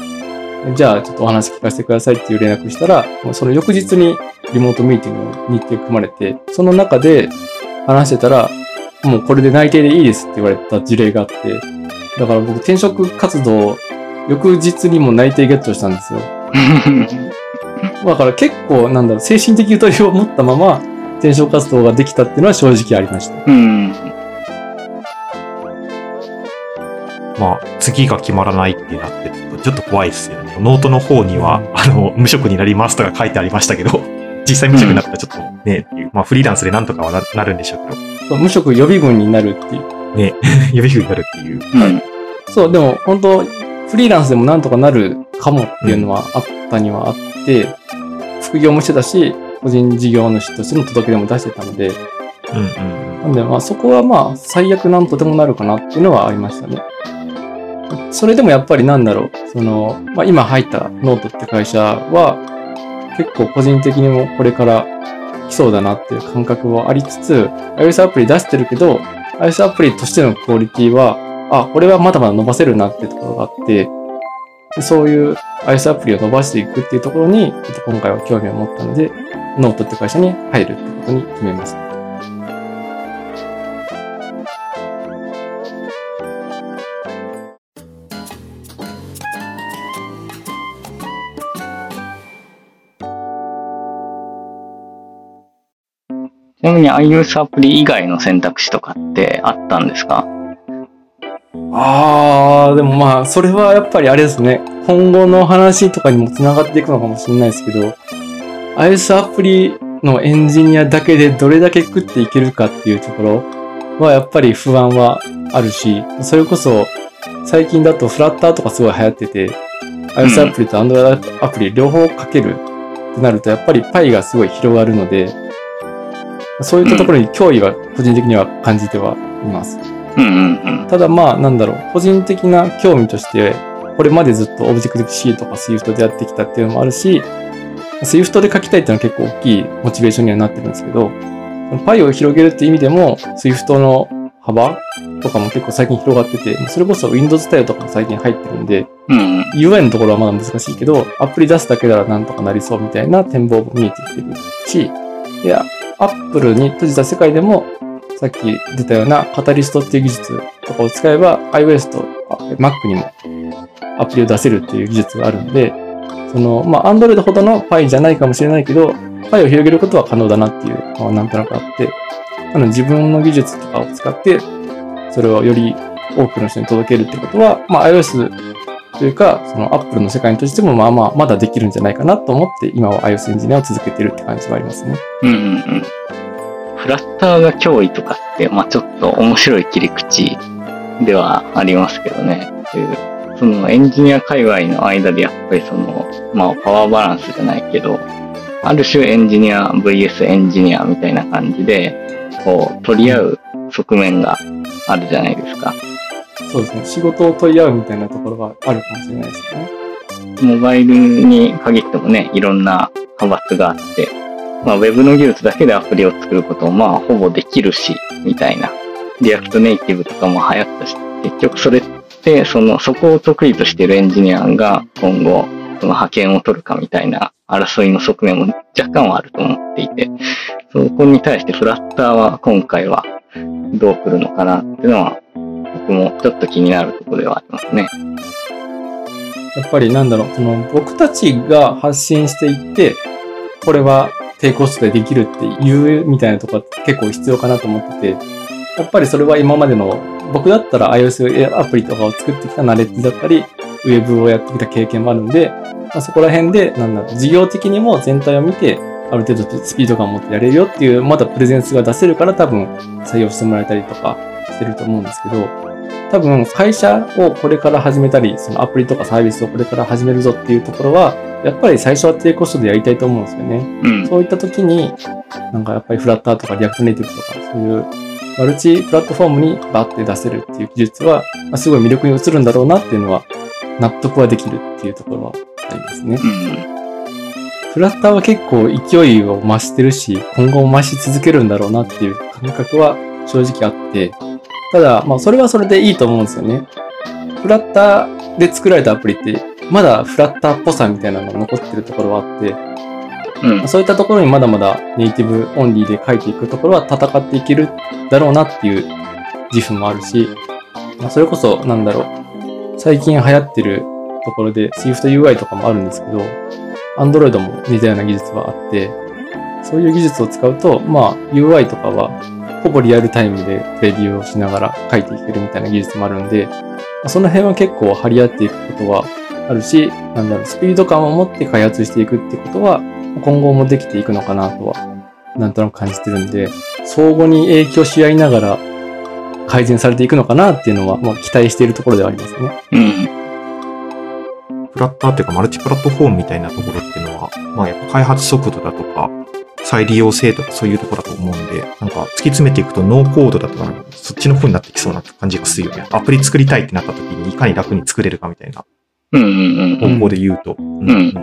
[SPEAKER 3] じゃあちょっとお話聞かせてくださいっていう連絡したら、もうその翌日にリモートミーティングの日程組まれて、その中で話してたら、もうこれで内定でいいですって言われた事例があって、だから僕転職活動、翌日にも内定ゲットしたんですよ。だから結構、なんだろう、精神的ゆとりを持ったまま転職活動ができたっていうのは正直ありました。
[SPEAKER 2] うん。
[SPEAKER 1] まあ、次が決まらないってなってちょっと怖いですよね。ノートの方には、あの、無職になりますとか書いてありましたけど、実際無職になったらちょっとね、っていうまあ、フリーランスでなんとかはななるんでしょうけ
[SPEAKER 3] そう無職予備軍になるっていう。
[SPEAKER 1] ど、ね、予備軍になるっていう。
[SPEAKER 2] うん。
[SPEAKER 3] そう、でも本当フリーランスでもなんとかなるかもっていうのはあったにはあって、副業もしてたし、個人事業主としての届け出も出してたので、
[SPEAKER 1] うんうん
[SPEAKER 3] なんでまあそこはまあ最悪なんとでもなるかなっていうのはありましたね。それでもやっぱりなんだろう、その、まあ今入ったノートって会社は結構個人的にもこれから来そうだなっていう感覚はありつつ、iOS アプリ出してるけど、iOS アプリとしてのクオリティは、あ、これはまだまだ伸ばせるなっていうところがあって、でそういう iOS アプリを伸ばしていくっていうところに、ちょっと今回は興味を持ったので、ノートって会社に入るってことに決めました。
[SPEAKER 2] ちなみに iOS アプリ以外の選択肢とかってあったんですか？
[SPEAKER 3] あー、でもまあ、それはやっぱりあれですね。今後の話とかにも繋がっていくのかもしれないですけど、iOS アプリのエンジニアだけでどれだけ食っていけるかっていうところはやっぱり不安はあるし、それこそ最近だとフラッターとかすごい流行ってて、iOS アプリと Android アプリ両方かけるってなるとやっぱりパイがすごい広がるので、そういったところに脅威は個人的には感じてはいます。
[SPEAKER 2] うんうんうん。
[SPEAKER 3] ただまあ、なんだろう、個人的な興味として、これまでずっとオブジェクティブ C とか Swift でやってきたっていうのもあるし、Swift で書きたいっていうのは結構大きいモチベーションにはなってるんですけど、パイを広げるっていう意味でも、Swift の幅とかも結構最近広がってて、それこそ Windows 対応とかも最近入ってるんで、
[SPEAKER 2] うんうん。
[SPEAKER 3] UI のところはまだ難しいけど、アプリ出すだけならなんとかなりそうみたいな展望も見えてきてるし、いや、Apple に閉じた世界でも、さっき出たようなカタリストっていう技術とかを使えば iOS と Mac にもアプリを出せるっていう技術があるので、その、まあ、Android ほどの Py じゃないかもしれないけど、Py を広げることは可能だなっていうのはなんとなくあって、なの自分の技術とかを使って、それをより多くの人に届けるってことは、まあ、iOS というか、その Apple の世界にとしてもまあまあまだできるんじゃないかなと思って今は iOS エンジニアを続けてるって感じはありますね。
[SPEAKER 2] うんうんうん。フラッターが脅威とかって、まあちょっと面白い切り口ではありますけどね。そのエンジニア界隈の間でやっぱりその、まあパワーバランスじゃないけど、ある種エンジニア VS エンジニアみたいな感じで、こう取り合う側面があるじゃないですか。
[SPEAKER 3] そうですね。仕事を取り合うみたいなところがあるかもしれないですね。
[SPEAKER 2] モバイルに限ってもね、いろんな派閥があって、まあ、ウェブの技術だけでアプリを作ることも、まあ、ほぼできるし、みたいな。 React Native とかも流行ったし、結局それって、その、そこを得意としているエンジニアが今後、その覇権を取るかみたいな争いの側面も若干はあると思っていて、そこに対してフラッターは今回はどう来るのかなっていうのは、僕もちょっと気になるところではありますね。
[SPEAKER 3] やっぱりなんだろう、その僕たちが発信していって、これは低コストでできるっていうみたいなとこ結構必要かなと思ってて、やっぱりそれは今までの、僕だったら iOS アプリとかを作ってきたナレッジだったり、ウェブをやってきた経験もあるんで、まあ、そこら辺で、なんだろう、事業的にも全体を見て、ある程度スピード感を持ってやれるよっていう、まだプレゼンスが出せるから多分採用してもらえたりとかしてると思うんですけど、多分会社をこれから始めたり、そのアプリとかサービスをこれから始めるぞっていうところは、やっぱり最初は低コストでやりたいと思うんですよね。
[SPEAKER 2] うん。
[SPEAKER 3] そういった時に、なんかやっぱり Flutter とか React Native とか、そういうマルチプラットフォームにバッて出せるっていう技術は、まあすごい魅力に映るんだろうなっていうのは、納得はできるっていうところはありますね。
[SPEAKER 2] うん。
[SPEAKER 3] フラッターは結構勢いを増してるし、今後も増し続けるんだろうなっていう感覚は正直あって、ただ、まあそれはそれでいいと思うんですよね。フラッターで作られたアプリって、まだフラッターっぽさみたいなのが残ってるところはあって、
[SPEAKER 2] うん。
[SPEAKER 3] そういったところにまだまだネイティブオンリーで書いていくところは戦っていけるだろうなっていう自負もあるし、まあ、それこそなんだろう、最近流行ってるところで SwiftUI とかもあるんですけど、Android も似たような技術はあって、そういう技術を使うと、まあ UI とかはほぼリアルタイムでレビューをしながら書いていけるみたいな技術もあるんで、まあその辺は結構張り合っていくことはあるし、なんだろう、スピード感を持って開発していくってことは、今後もできていくのかなとは、なんとなく感じてるんで、相互に影響し合いながら改善されていくのかなっていうのは、まあ、期待しているところではありますね。
[SPEAKER 2] うん。
[SPEAKER 1] フラッターっていうかマルチプラットフォームみたいなところっていうのは、まあやっぱ開発速度だとか、再利用性とかそういうところだと思うんで、なんか突き詰めていくとノーコードだとか、そっちの方になってきそうな感じがするよね。アプリ作りたいってなった時にいかに楽に作れるかみたいな。方向で言うと。うん
[SPEAKER 2] ん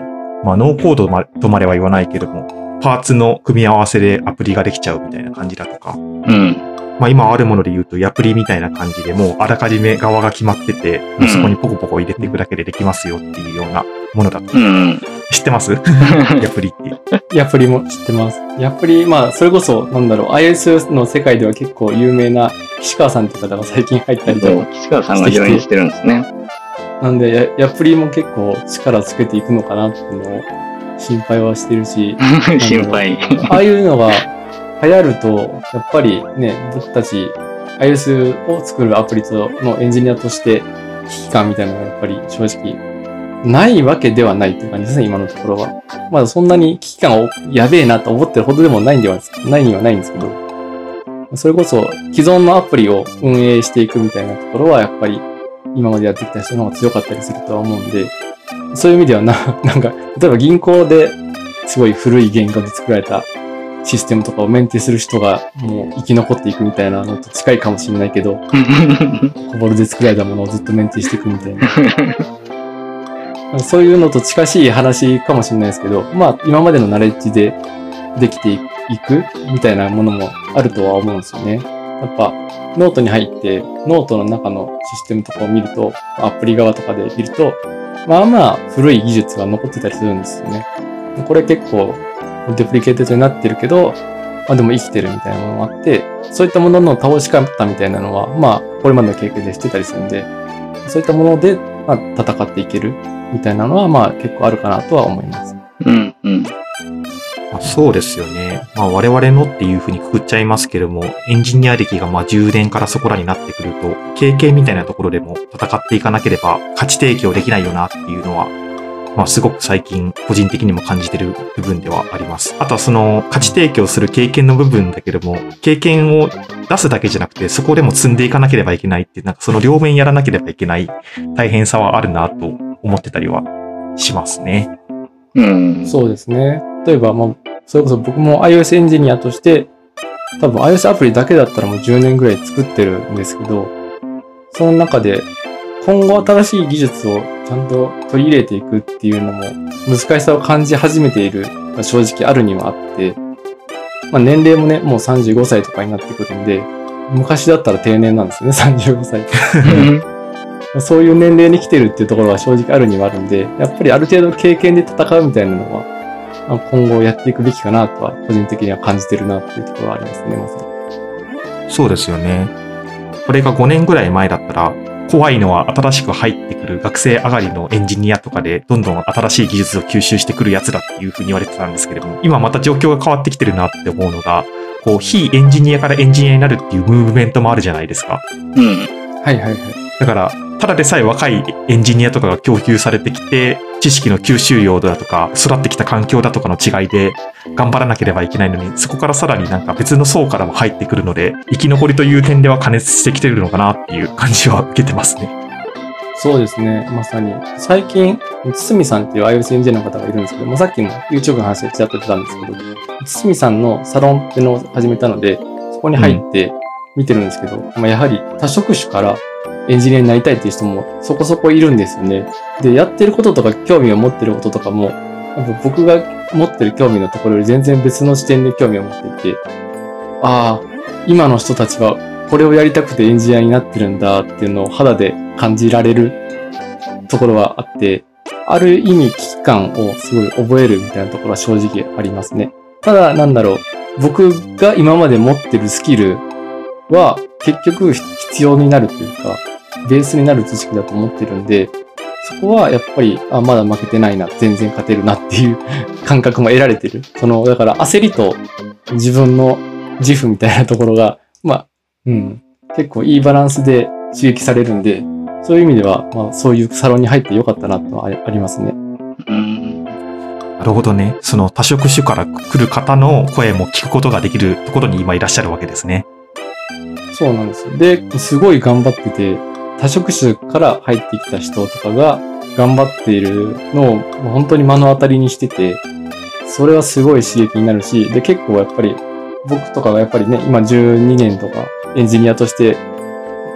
[SPEAKER 1] まあノーコードとまでは言わないけども、パーツの組み合わせでアプリができちゃうみたいな感じだとか、
[SPEAKER 2] うん。
[SPEAKER 1] まあ今あるもので言うと、ヤプリみたいな感じでもうあらかじめ側が決まってて、もうそこにポコポコ入れていくだけでできますよっていうようなものだと。
[SPEAKER 2] うんうん。
[SPEAKER 1] 知ってます？ヤプリって。
[SPEAKER 3] ヤプリも知ってます。ヤプリ、まあ、それこそ、なんだろう、iOS の世界では結構有名な岸川さんって方が最近入ったりとか、
[SPEAKER 2] 岸川さんがしてるんですね。
[SPEAKER 3] なんで、ヤヤプリも結構力つけていくのかなっていうのを心配はしてるし、
[SPEAKER 2] 心配。
[SPEAKER 3] ああいうのが流行ると、やっぱりね、僕たち iOS を作るアプリとのエンジニアとして危機感みたいなのがやっぱり正直ないわけではないっていう感じですね、今のところは。まだそんなに危機感をやべえなと思ってるほどでもないんではないにはないんですけど、それこそ既存のアプリを運営していくみたいなところはやっぱり今までやってきた人の方が強かったりするとは思うんで、そういう意味ではな、なんか、例えば銀行ですごい古い言語で作られたシステムとかをメンテする人がもう生き残っていくみたいなのと近いかもしれないけど、COBOL で作られたものをずっとメンテしていくみたいな。そういうのと近しい話かもしれないですけど、まあ今までのナレッジでできていくみたいなものもあるとは思うんですよね。やっぱノートに入ってノートの中のシステムとかを見ると、アプリ側とかで見ると、まあまあ古い技術が残ってたりするんですよね。これ結構 deprecated になってるけど、まあでも生きてるみたいなものもあって、そういったものの倒し方みたいなのは、まあこれまでの経験でしてたりするんで、そういったもので、まあ、戦っていけるみたいなのは、まあ結構あるかなとは思います。
[SPEAKER 2] うんうん。
[SPEAKER 1] まあ、そうですよね。まあ我々のっていうふうにくくっちゃいますけども、エンジニア歴がまあ10年からそこらになってくると、経験みたいなところでも戦っていかなければ価値提供できないよなっていうのは、まあすごく最近個人的にも感じてる部分ではあります。あとはその価値提供する経験の部分だけども、経験を出すだけじゃなくて、そこでも積んでいかなければいけないって、なんかその両面やらなければいけない大変さはあるなと思ってたりはしますね。
[SPEAKER 2] うん。
[SPEAKER 3] そうですね。例えば、まあ、それこそ僕も iOS エンジニアとして、多分 iOS アプリだけだったらもう10年ぐらい作ってるんですけど、その中で今後新しい技術をちゃんと取り入れていくっていうのも難しさを感じ始めている、まあ正直あるにはあって、まあ年齢もね、もう35歳とかになってくるんで、昔だったら定年なんですよね、35歳。そういう年齢に来てるっていうところは正直あるにはあるんで、やっぱりある程度経験で戦うみたいなのは、まあ今後やっていくべきかなとは、個人的には感じてるなっていうところはありますね、まさに。
[SPEAKER 1] そうですよね。これが5年ぐらい前だったら、怖いのは新しく入ってくる学生上がりのエンジニアとかで、どんどん新しい技術を吸収してくるやつだっていうふうに言われてたんですけれども、今また状況が変わってきてるなって思うのが、こう、非エンジニアからエンジニアになるっていうムーブメントもあるじゃないですか。
[SPEAKER 2] うん。
[SPEAKER 3] はいはいはい。
[SPEAKER 1] だから、ただでさえ若いエンジニアとかが供給されてきて、知識の吸収量だとか、育ってきた環境だとかの違いで頑張らなければいけないのに、そこからさらになんか別の層からも入ってくるので、生き残りという点では加熱してきてるのかなっていう感じは受けてますね。
[SPEAKER 3] そうですね、まさに。最近、堤さんっていう iOS エンジニアの方がいるんですけど、まあ、さっきの YouTube の話でちらっと出たんですけど、堤さんのサロンっていうのを始めたので、そこに入って見てるんですけど、まあ、やはり多職種からエンジニアになりたいっていう人もそこそこいるんですよね。で、やってることとか興味を持ってることとかも、僕が持ってる興味のところより全然別の視点で興味を持っていて、ああ、今の人たちはこれをやりたくてエンジニアになってるんだっていうのを肌で感じられるところはあって、ある意味危機感をすごい覚えるみたいなところは正直ありますね。ただ、なんだろう、僕が今まで持ってるスキルは結局必要になるというか、ベースになる知識だと思ってるんで、そこはやっぱり、あ、まだ負けてないな、全然勝てるなっていう 感覚も得られてる。その、だから焦りと自分の自負みたいなところが、まあ、うん、結構いいバランスで刺激されるんで、そういう意味では、まあ、そういうサロンに入ってよかったなとはあありますね。
[SPEAKER 2] うん。
[SPEAKER 1] なるほどね。その多職種から来る方の声も聞くことができるところに今いらっしゃるわけですね。
[SPEAKER 3] そうなんですよ。で、すごい頑張ってて、多職種から入ってきた人とかが頑張っているのを本当に目の当たりにしてて、それはすごい刺激になるし、で、結構やっぱり僕とかがやっぱりね、今12年とかエンジニアとして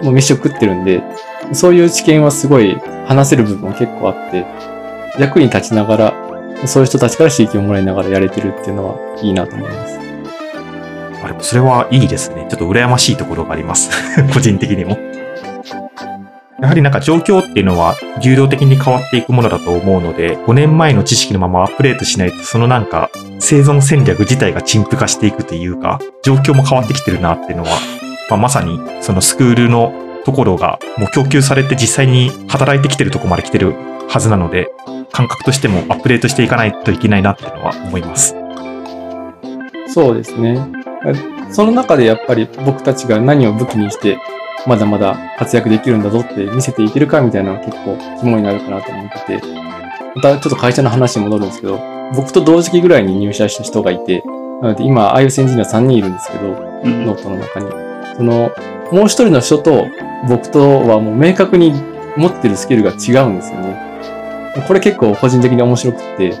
[SPEAKER 3] もう飯を食ってるんで、そういう知見はすごい話せる部分も結構あって、役に立ちながら、そういう人たちから刺激をもらいながらやれてるっていうのはいいなと思います。
[SPEAKER 1] あれ、それはいいですね。ちょっと羨ましいところがあります。個人的にも。やはりなんか状況っていうのは流動的に変わっていくものだと思うので、5年前の知識のままアップデートしないと、そのなんか生存戦略自体が陳腐化していくというか、状況も変わってきてるなっていうのは、まあ、まさにそのスクールのところがもう供給されて実際に働いてきてるとこまで来てるはずなので、感覚としてもアップデートしていかないといけないなっていうのは思います。
[SPEAKER 3] そうですね。その中でやっぱり僕たちが何を武器にして、まだまだ活躍できるんだぞって見せていけるかみたいなのが結構肝になるかなと思ってて、またちょっと会社の話に戻るんですけど、僕と同時期ぐらいに入社した人がいて、なので今 iOS エンジニア3人いるんですけど、
[SPEAKER 2] うん
[SPEAKER 3] ノートの中に。その、もう一人の人と僕とはもう明確に持ってるスキルが違うんですよね。これ結構個人的に面白くって、
[SPEAKER 2] ん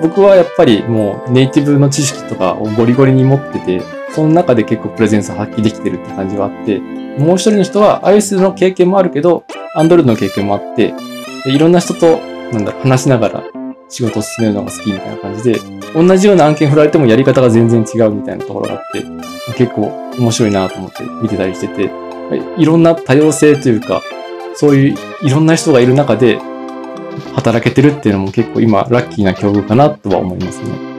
[SPEAKER 3] 僕はやっぱりもうネイティブの知識とかをゴリゴリに持ってて、その中で結構プレゼンスを発揮できてるって感じはあって、もう一人の人は iOS の経験もあるけど、Android の経験もあって、でいろんな人と、なんだろ、話しながら仕事を進めるのが好きみたいな感じで、同じような案件振られてもやり方が全然違うみたいなところがあって、結構面白いなと思って見てたりしてて、いろんな多様性というか、そういういろんな人がいる中で働けてるっていうのも結構今ラッキーな境遇かなとは思いますね。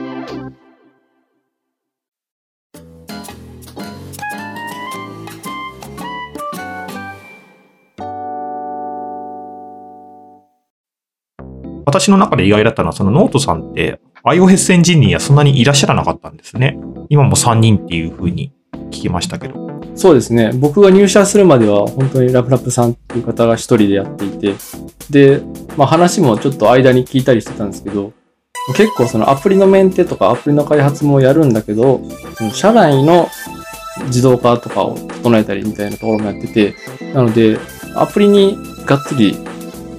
[SPEAKER 1] 私の中で意外だったのは、そのノートさんって iOS エンジニアそんなにいらっしゃらなかったんですね。今も3人っていう風に聞きましたけど。
[SPEAKER 3] そうですね。僕が入社するまでは本当にラプラプさんっていう方が一人でやっていて、で、まあ話もちょっと間に聞いたりしてたんですけど、結構そのアプリのメンテとかアプリの開発もやるんだけど、社内の自動化とかを整えたりみたいなところもやってて、なので、アプリにがっつり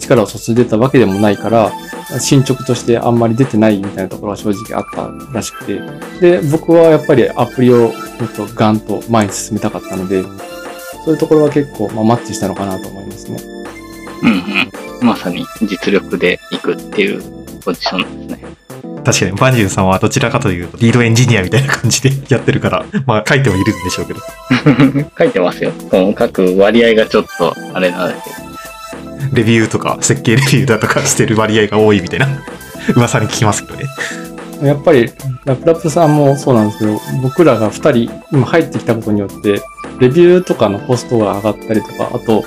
[SPEAKER 3] 力を注いでたわけでもないから、進捗としてあんまり出てないみたいなところは正直あったらしくて、で、僕はやっぱりアプリをもっとガンと前に進めたかったので、そういうところは結構、まあ、マッチしたのかなと思いますね。
[SPEAKER 2] うんうん。まさに実力でいくっていうポジションですね。
[SPEAKER 1] 確かに、バンジュンさんはどちらかというと、リードエンジニアみたいな感じでやってるから、まあ書いてもいるんでしょうけど。
[SPEAKER 2] 書いてますよ。その書く割合がちょっとあれなんですけど。
[SPEAKER 1] レビューとか、設計レビューだとかしてる割合が多いみたいな 噂に聞きますけどね。
[SPEAKER 3] やっぱり、ラプラプさんもそうなんですけど、僕らが2人今入ってきたことによって、レビューとかのコストが上がったりとか、あと、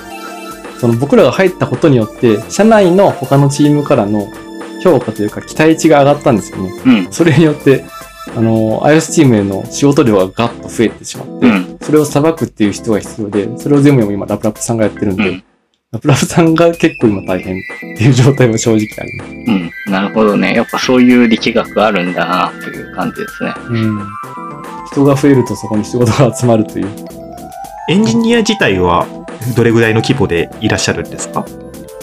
[SPEAKER 3] その僕らが入ったことによって、社内の他のチームからの評価というか期待値が上がったんですよね。
[SPEAKER 2] うん。
[SPEAKER 3] それによって、あの、iOS チームへの仕事量がガッと増えてしまって、
[SPEAKER 2] うん。
[SPEAKER 3] それを裁くっていう人が必要で、それを全部今ラプラプさんがやってるんで、
[SPEAKER 2] うん。
[SPEAKER 3] プラブさんが結構今大変っていう状態も正直あります。
[SPEAKER 2] うん。なるほどね。やっぱそういう力学あるんだな、という感じですね。
[SPEAKER 3] うん。人が増えるとそこに仕事が集まるという。
[SPEAKER 1] エンジニア自体はどれぐらいの規模でいらっしゃるんですか？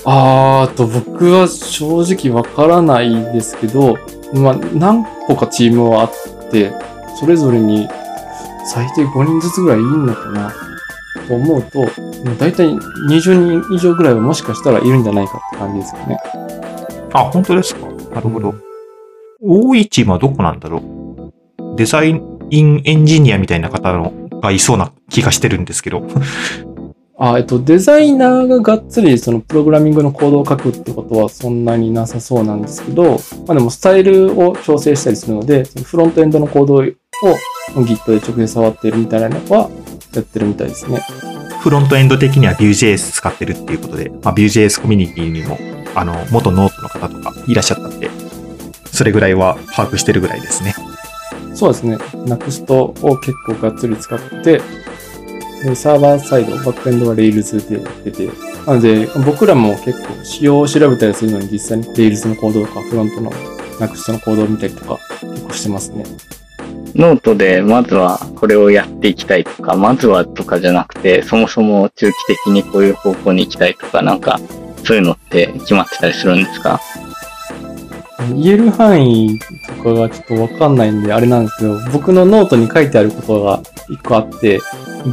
[SPEAKER 3] あーと、僕は正直わからないですけど、まあ、何個かチームはあって、それぞれに最低5人ずつぐらいいんのかなと思うと、だいたい20人以上ぐらいはもしかしたらいるんじゃないかって感じですかね。
[SPEAKER 1] あ、本当ですか？なるほど。多いチームはどこなんだろう？デザインエンジニアみたいな方のがいそうな気がしてるんですけど。
[SPEAKER 3] あ、えっと、デザイナーががっつりそのプログラミングのコードを書くってことはそんなになさそうなんですけど、まあでもスタイルを調整したりするので、そのフロントエンドのコードを Git で直接触ってるみたいなのはやってるみたいですね。
[SPEAKER 1] フロントエンド的には Vue.js 使ってるっていうことで、まあ、Vue.js コミュニティにも、あの、元ノートの方とかいらっしゃったんで、それぐらいは把握してるぐらいですね。
[SPEAKER 3] そうですね。 Nuxt を結構がっつり使ってサーバーサイド、バックエンドは Rails でやってて、なので僕らも結構仕様を調べたりするのに実際に Rails のコードとかフロントの Nuxt のコードを見たりとか結構してますね。
[SPEAKER 2] ノートでまずはこれをやっていきたいとか、まずはとかじゃなくて、そもそも中期的にこういう方向に行きたいとか、なんか、そういうのって決まってたりするんですか？
[SPEAKER 3] 言える範囲とかがちょっとわかんないんであれなんですけど、僕のノートに書いてあることが一個あって、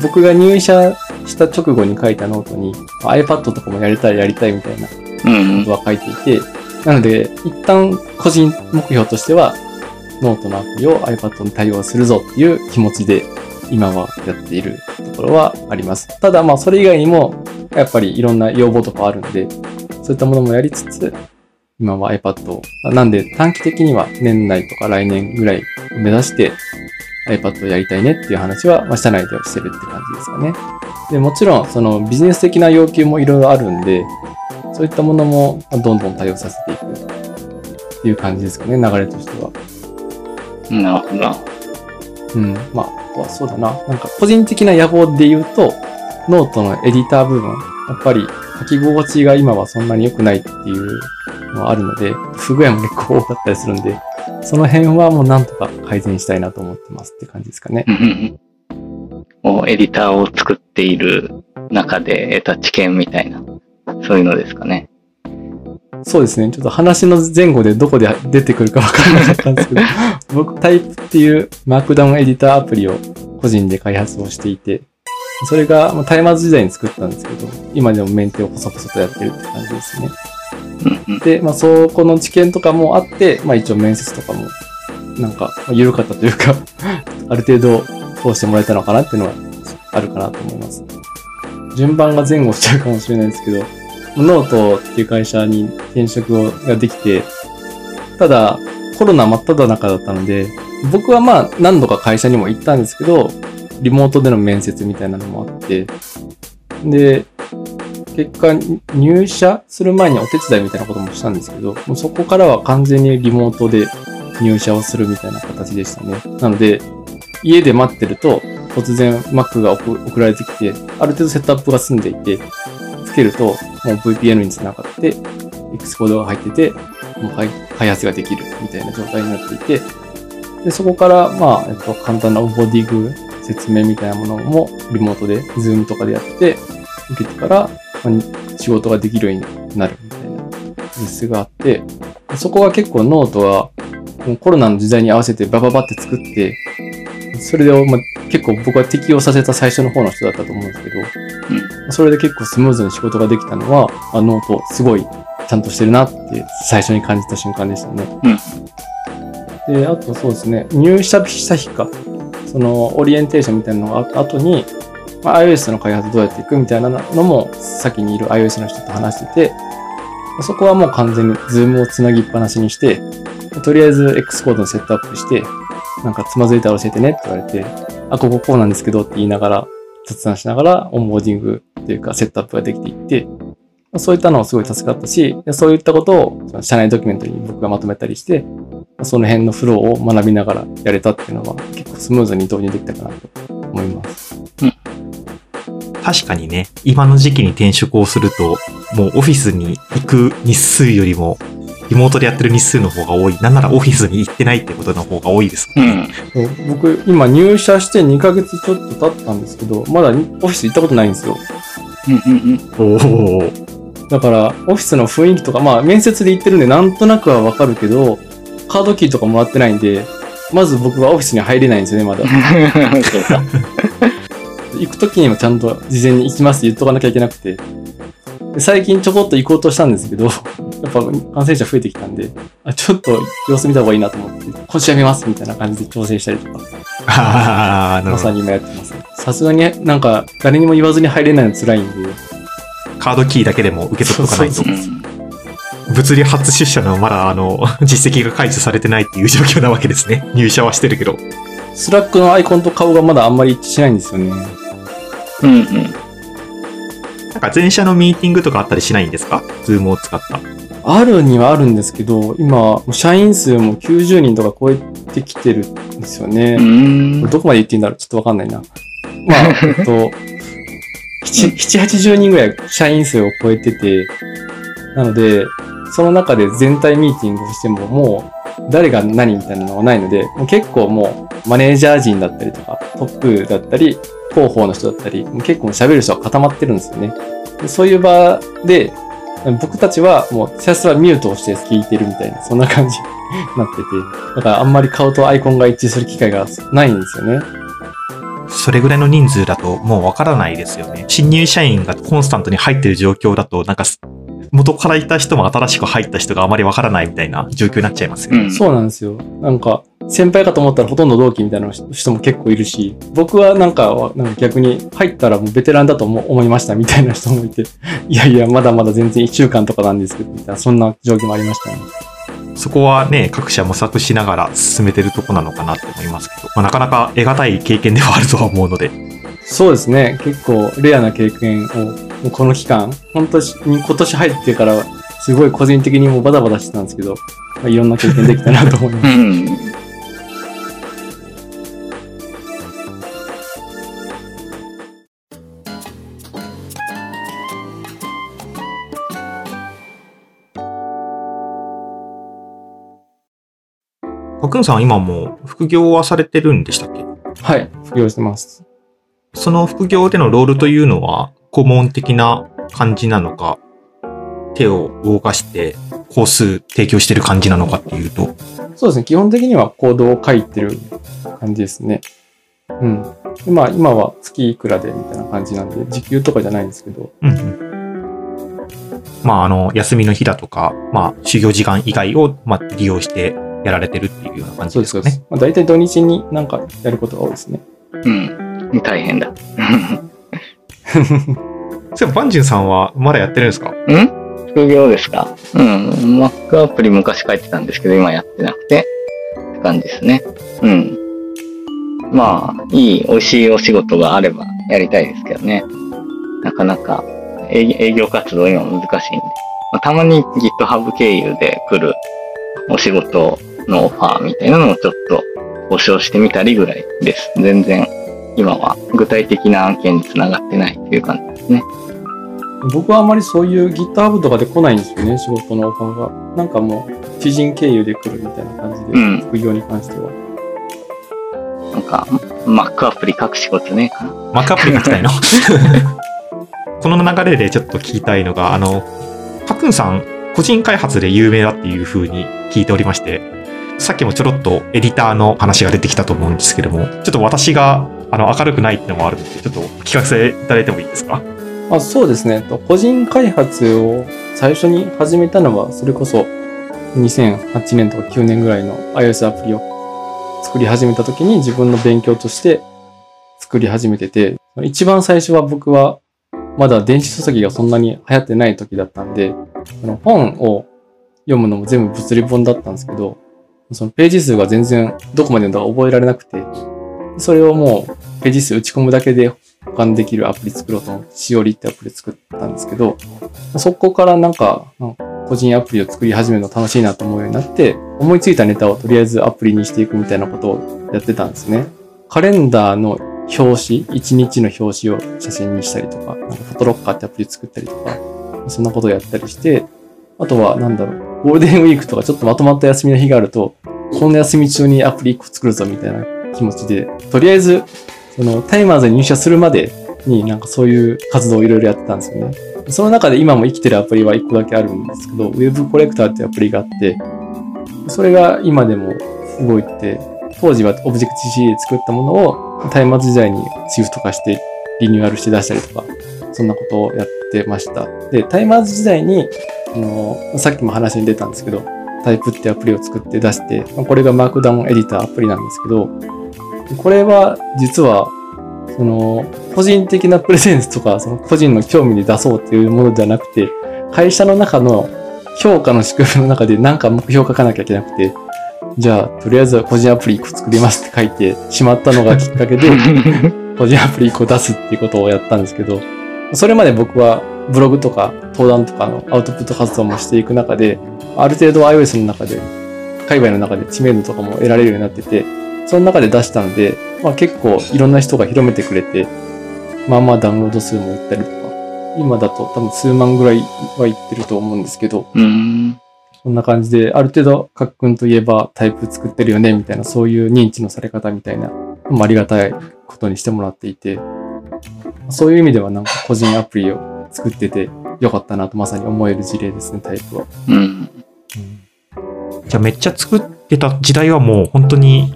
[SPEAKER 3] 僕が入社した直後に書いたノートに iPad とかもやりたいやりたいみたいなこと。は書いていて、なので、一旦個人目標としては、ノートのアプリを iPad に対応するぞっていう気持ちで、今はやっているところはあります。ただ、まあ、それ以外にも、やっぱりいろんな要望とかあるんで、そういったものもやりつつ、今は iPad を、なんで短期的には年内とか来年ぐらい目指して iPad をやりたいねっていう話は、まあ、社内ではしてるって感じですかね。で、もちろん、そのビジネス的な要求もいろいろあるんで、そういったものもどんどん対応させていくっていう感じですかね、流れとしては。
[SPEAKER 2] なるほど。
[SPEAKER 3] うん。まあ、あとはそうだな。なんか個人的な野望で言うと、ノートのエディター部分、やっぱり書き心地が今はそんなに良くないっていうのはあるので、不具合も結構多かったりするんで、その辺はもうなんとか改善したいなと思ってますって感じですかね。
[SPEAKER 2] もうエディターを作っている中で得た知見みたいな、そういうのですかね。
[SPEAKER 3] そうですね。ちょっと話の前後でどこで出てくるかわかんなかったんですけど、僕タイプっていうマークダウンエディターアプリを個人で開発をしていて、それがまあタイマーズ時代に作ったんですけど、今でもメンテを細々とやってるって感じですね。で、まあそこの知見とかもあって、まあ一応面接とかも、なんか、まあ緩かったというか、ある程度通してもらえたのかなっていうのはあるかなと思います。順番が前後しちゃうかもしれないですけど、ノートっていう会社に転職をができて、ただコロナ真っ只中だったので、僕はまあ何度か会社にも行ったんですけど、リモートでの面接みたいなのもあって、で、結果入社する前にお手伝いみたいなこともしたんですけど、もうそこからは完全にリモートで入社をするみたいな形でしたね。なので、家で待ってると、突然 Mac が送送られてきて、ある程度セットアップが済んでいて、つけると、もう VPN につながって、X コードが入ってて、もう開発ができるみたいな状態になっていて、で、そこから、まあ、えっと、簡単なオンボーディング説明みたいなものもリモートで、Zoom とかでやって、受けてから、まあ仕事ができるようになるみたいな実があって、そこが結構ノートは、もうコロナの時代に合わせてバババって作って、それで、まあ、結構僕は適用させた最初の方の人だったと思うんですけど、それで結構スムーズに仕事ができたのは、あノートすごいちゃんとしてるなって最初に感じた瞬間でしたね。で、あとそうですね、入社した日か、そのオリエンテーションみたいなのがあった後に、まあ、iOS の開発どうやっていくみたいなのも先にいる iOS の人と話してて、そこはもう完全に Zoom をつなぎっぱなしにして、とりあえず X コードのセットアップして、なんかつまずいたら教えてねって言われて、あ、こここうなんですけどって言いながら、雑談しながらオンボーディングっていうかセットアップができていって、そういったのはすごい助かったし、そういったことを社内ドキュメントに僕がまとめたりして、その辺のフローを学びながらやれたっていうのは結構スムーズに導入できたかなと思います。
[SPEAKER 1] 確かにね、今の時期に転職をすると、もうオフィスに行く日数よりも、リモートでやってる日数の方が多い。なんならオフィスに行ってないってことの方が多いですもんね。
[SPEAKER 2] うん。
[SPEAKER 3] 僕、今入社して2ヶ月ちょっと経ったんですけど、まだオフィス行ったことないんですよ。
[SPEAKER 2] うんうんうん。
[SPEAKER 1] おお。
[SPEAKER 3] だから、オフィスの雰囲気とか、まあ、面接で行ってるんで、なんとなくはわかるけど、カードキーとかもらってないんで、まず僕はオフィスに入れないんですよね、まだ。行くときにもちゃんと事前に行きますって言っとかなきゃいけなくて。で最近ちょこっと行こうとしたんですけど、やっぱ感染者増えてきたんで、あちょっと様子見た方がいいなと思って、今週やめますみたいな感じで調整したりとか、
[SPEAKER 1] ああ、なるほど。
[SPEAKER 3] まさに今やってます。さすがになんか誰にも言わずに入れないの辛いんで、
[SPEAKER 1] カードキーだけでも受け取っとかないと
[SPEAKER 3] そう。
[SPEAKER 2] うん
[SPEAKER 1] 物理初出社のまだあの、実績が解除されてないっていう状況なわけですね。入社はしてるけど。
[SPEAKER 3] Slack のアイコンと顔がまだあんまり一致しないんですよね。
[SPEAKER 2] うんうん。
[SPEAKER 1] なんか全社のミーティングとかあったりしないんですか？ Zoom を使った。
[SPEAKER 3] あるにはあるんですけど、今、社員数も90人とか超えてきてるんですよね。
[SPEAKER 2] うん。
[SPEAKER 3] どこまで言っていいんだろうちょっとわかんないな。まあ、えっと、7、7 80人ぐらい社員数を超えてて、なので、その中で全体ミーティングをしても、もう、誰が何みたいなのがないので、もう結構もう、マネージャー陣だったりとか、トップだったり、広報の人だったり、結構喋る人が固まってるんですよね。でそういう場で、僕たちはもうひたすらミュートをして聞いてるみたいな、そんな感じに なってて、だからあんまり顔とアイコンが一致する機会がないんですよね。
[SPEAKER 1] それぐらいの人数だともうわからないですよね。新入社員がコンスタントに入ってる状況だと、なんかす元からいた人も新しく入った人があまりわからないみたいな状況になっちゃいますよね。
[SPEAKER 2] うん。
[SPEAKER 3] そうなんですよ。なんか、先輩かと思ったらほとんど同期みたいな人も結構いるし、僕はなんかは、なんか逆に入ったらもうベテランだと思思いましたみたいな人もいて、いやいや、まだまだ全然1週間とかなんですけど、みたいな、そんな状況もありましたね。
[SPEAKER 1] そこはね、各社模索しながら進めてるとこなのかなって思いますけど、まあ、なかなか得難い経験ではあるとは思うので、
[SPEAKER 3] そうですね。結構レアな経験を、もうこの期間、本当に今年入ってから、すごい個人的にもうバタバタしてたんですけど、まあ、いろんな経験できたなと思います。
[SPEAKER 2] うん。
[SPEAKER 1] パクンさんは今もう副業はされてるんでしたっけ？
[SPEAKER 3] はい。副業してます。
[SPEAKER 1] その副業でのロールというのは、顧問的な感じなのか、手を動かして工数提供してる感じなのかっていうと、
[SPEAKER 3] そうですね。基本的にはコードを書いてる感じですね。うん。でまあ、今は月いくらでみたいな感じなんで、時給とかじゃないんですけど、
[SPEAKER 1] うんうん。まあ、あの、休みの日だとか、まあ、修行時間以外を、まあ、利用してやられてるっていうような感じ
[SPEAKER 3] そうです
[SPEAKER 1] かね
[SPEAKER 3] そうです。。まあ、大体土日になんかやることが多いですね。
[SPEAKER 2] うん。大変だ。
[SPEAKER 1] そうバンジュンさんはまだやってるんですか？
[SPEAKER 2] うん副業ですか？うん。Mac アプリ昔書いてたんですけど、今やってなくて、って感じですね。うん。まあ、いい、美味しいお仕事があればやりたいですけどね。なかなか営営業活動今難しいんで。まあ、たまに GitHub 経由で来るお仕事のオファーみたいなのをちょっと募集してみたりぐらいです。全然今は具体的な案件につながってないっていう感じですね。
[SPEAKER 3] 僕はあまりそういう GitHub とかで来ないんですよね、仕事のオファーが。なんかもう、知人経由で来るみたいな感じで、
[SPEAKER 2] うん
[SPEAKER 3] 副業に関しては。
[SPEAKER 2] なんか、Mac アプリ書く仕事ねえかな。
[SPEAKER 1] マックアプリ書きたいの？この流れでちょっと聞きたいのが、あの、パクンさん、個人開発で有名だっていう風に聞いておりまして、さっきもちょろっとエディターの話が出てきたと思うんですけども、ちょっと私があの明るくないってのもあるので、ちょっと聞かせていただいてもいいですか？
[SPEAKER 3] あそうですね。個人開発を最初に始めたのは、それこそ2008年とか9年ぐらいの iOS アプリを作り始めた時に自分の勉強として作り始めてて、一番最初は僕はまだ電子書籍がそんなに流行ってない時だったんで、の本を読むのも全部物理本だったんですけど、そのページ数が全然どこまでのか覚えられなくて、それをもうページ数打ち込むだけで保管できるアプリ作ろうと、しおりってアプリ作ったんですけど、そこからなんか、個人アプリを作り始めるの楽しいなと思うようになって、思いついたネタをとりあえずアプリにしていくみたいなことをやってたんですね。カレンダーの表紙、一日の表紙を写真にしたりとか、なんかフォトロッカーってアプリ作ったりとか、そんなことをやったりして、あとは、なんだろう、ゴールデンウィークとかちょっとまとまった休みの日があると、この休み中にアプリ1個作るぞみたいな気持ちで、とりあえず、そのタイマーズに入社するまでになんかそういう活動をいろいろやってたんですよね。その中で今も生きてるアプリは1個だけあるんですけど、Web コレクターっていうアプリがあって、それが今でも動いて、当時は Objective-C で作ったものをタイマーズ時代に Swift 化してリニューアルして出したりとか、そんなことをやってました。で、タイマーズ時代に、あのさっきも話に出たんですけど、タイプってアプリを作って出して、これがマークダウンエディターアプリなんですけど、これは実は、その、個人的なプレゼンスとか、その個人の興味で出そうっていうものではなくて、会社の中の評価の仕組みの中で何か目標を書かなきゃいけなくて、じゃあ、とりあえずは個人アプリ1個作りますって書いてしまったのがきっかけで、個人アプリ1個出すっていうことをやったんですけど、それまで僕はブログとか登壇とかのアウトプット活動もしていく中で、ある程度 iOS の中で、海外の中で知名度とかも得られるようになってて、その中で出したので、まあ結構いろんな人が広めてくれて、まあまあダウンロード数もいったりとか、今だと多分数万ぐらいはいってると思うんですけど、
[SPEAKER 2] うん。
[SPEAKER 3] そんな感じで、ある程度、かっくんといえばタイプ作ってるよね、みたいな、そういう認知のされ方みたいな、もありがたいことにしてもらっていて、そういう意味ではなんか個人アプリを作っててよかったなとまさに思える事例ですね、タイプは。
[SPEAKER 2] うん。
[SPEAKER 1] じゃあめっちゃ作ってた時代はもう本当に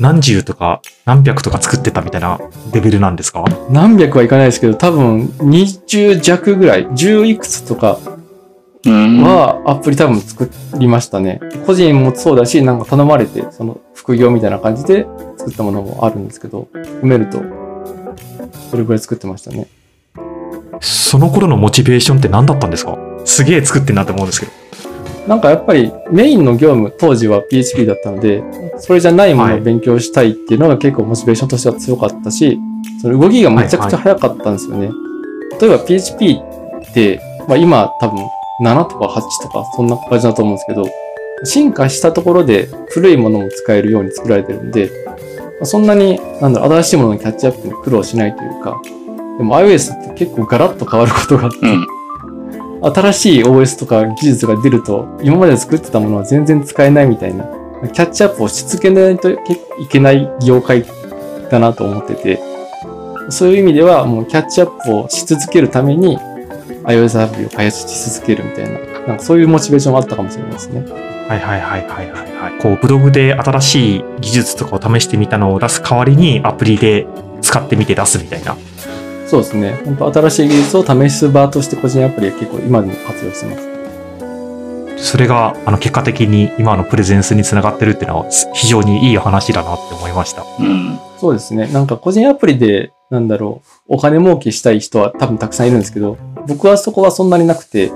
[SPEAKER 1] 何十とか何百とか作ってたみたいなレベルなんですか？
[SPEAKER 3] 何百はいかないですけど、多分20弱ぐらい、10いくつとか
[SPEAKER 2] うん。
[SPEAKER 3] はアプリ多分作りましたね。個人もそうだし、なんか頼まれて、その副業みたいな感じで作ったものもあるんですけど、含めると、それぐらい作ってましたね。
[SPEAKER 1] その頃のモチベーションって何だったんですか？すげえ作ってんなって思うんですけど。
[SPEAKER 3] なんかやっぱりメインの業務、当時は PHP だったので、それじゃないものを勉強したいっていうのが結構モチベーションとしては強かったし、その動きがめちゃくちゃ早かったんですよね。例えば PHP って、まあ今多分7とか8とかそんな感じだと思うんですけど、進化したところで古いものも使えるように作られてるんで、まあそんなに、なんだろう、新しいもののキャッチアップに苦労しないというか、でも iOS って結構ガラッと変わることがあって、
[SPEAKER 2] うん。
[SPEAKER 3] 新しい OS とか技術が出ると、今まで作ってたものは全然使えないみたいな、キャッチアップをし続けないといけない業界だなと思ってて、そういう意味ではもうキャッチアップをし続けるために iOS アプリを開発し続けるみたいな、なんかそういうモチベーションもあったかもしれないですね。
[SPEAKER 1] はいはいはいはいはいはい。こう、ブログで新しい技術とかを試してみたのを出す代わりにアプリで使ってみて出すみたいな。
[SPEAKER 3] そうですね。本当新しい技術を試す場として個人アプリは結構今でも活用してます。
[SPEAKER 1] それが、あの、結果的に今のプレゼンスにつながってるっていうのはす非常にいい話だなって思いました。
[SPEAKER 2] うん。
[SPEAKER 3] そうですね。なんか個人アプリで、なんだろう、お金儲けしたい人は多分たくさんいるんですけど、僕はそこはそんなになくて、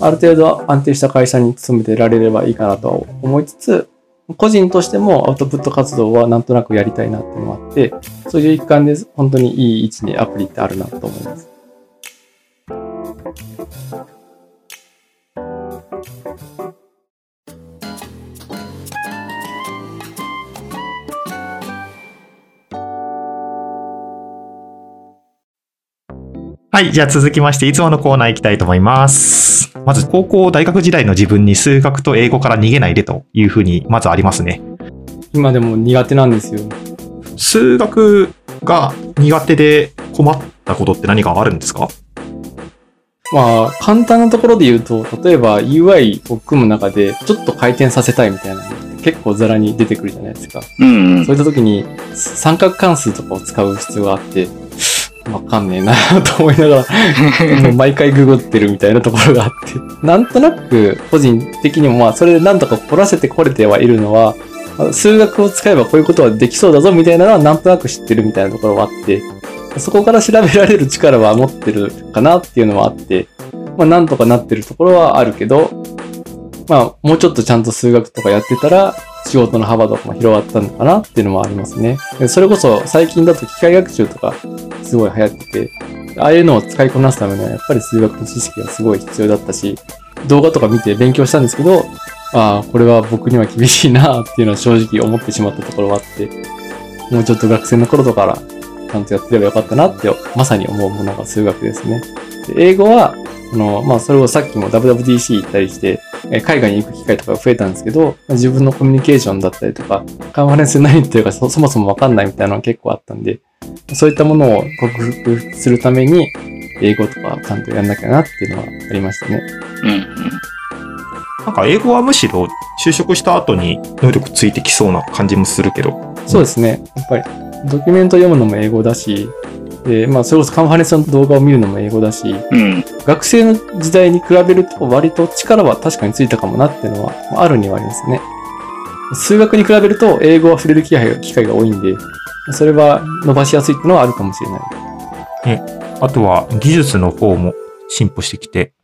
[SPEAKER 3] ある程度安定した会社に勤めてられればいいかなと思いつつ、個人としてもアウトプット活動はなんとなくやりたいなっていうのもあって、そういう一環で本当にいい位置にアプリってあるなと思います。
[SPEAKER 1] はい。じゃあ続きまして、いつものコーナー行きたいと思います。まず、高校、大学時代の自分に数学と英語から逃げないでというふうに、まずありますね。
[SPEAKER 3] 今でも苦手なんですよ。
[SPEAKER 1] 数学が苦手で困ったことって何かあるんですか？
[SPEAKER 3] まあ、簡単なところで言うと、例えば UI を組む中でちょっと回転させたいみたいな結構ザラに出てくるじゃないですか。
[SPEAKER 2] うん。
[SPEAKER 3] そういった時に三角関数とかを使う必要があって、わかんねえなと思いながら、もう毎回ググってるみたいなところがあって、なんとなく個人的にもまあそれでなんとか凝らせてこれてはいるのは、数学を使えばこういうことはできそうだぞみたいなのはなんとなく知ってるみたいなところはあって、そこから調べられる力は持ってるかなっていうのはあって、まあなんとかなってるところはあるけど、まあもうちょっとちゃんと数学とかやってたら仕事の幅とかも広がったのかなっていうのもありますね。それこそ最近だと機械学習とかすごい流行ってて、ああいうのを使いこなすためにはやっぱり数学の知識がすごい必要だったし、動画とか見て勉強したんですけど、ああ、これは僕には厳しいなっていうのは正直思ってしまったところはあって、もうちょっと学生の頃とかからちゃんとやってればよかったなって、まさに思うものが数学ですね。で英語は、あの、まあ、それをさっきも WWDC 行ったりして、え海外に行く機会とかが増えたんですけど、自分のコミュニケーションだったりとか、カンファレンス何言ってるかそそもそもわかんないみたいなのが結構あったんで、そういったものを克服するために、英語とかちゃんとやんなきゃなっていうのはありましたね。
[SPEAKER 2] うんうん。
[SPEAKER 1] なんか英語はむしろ就職した後に能力ついてきそうな感じもするけど。
[SPEAKER 3] そうですね。やっぱり、ドキュメント読むのも英語だし、で、まあ、それこそカンファレンスの動画を見るのも英語だし、
[SPEAKER 2] うん。
[SPEAKER 3] 学生の時代に比べると割と力は確かについたかもなっていうのは、まああるにはありますね。数学に比べると英語は触れる機会が機会が多いんで、それは伸ばしやすいっていうのはあるかもしれない。
[SPEAKER 1] あとは技術の方も進歩してきて、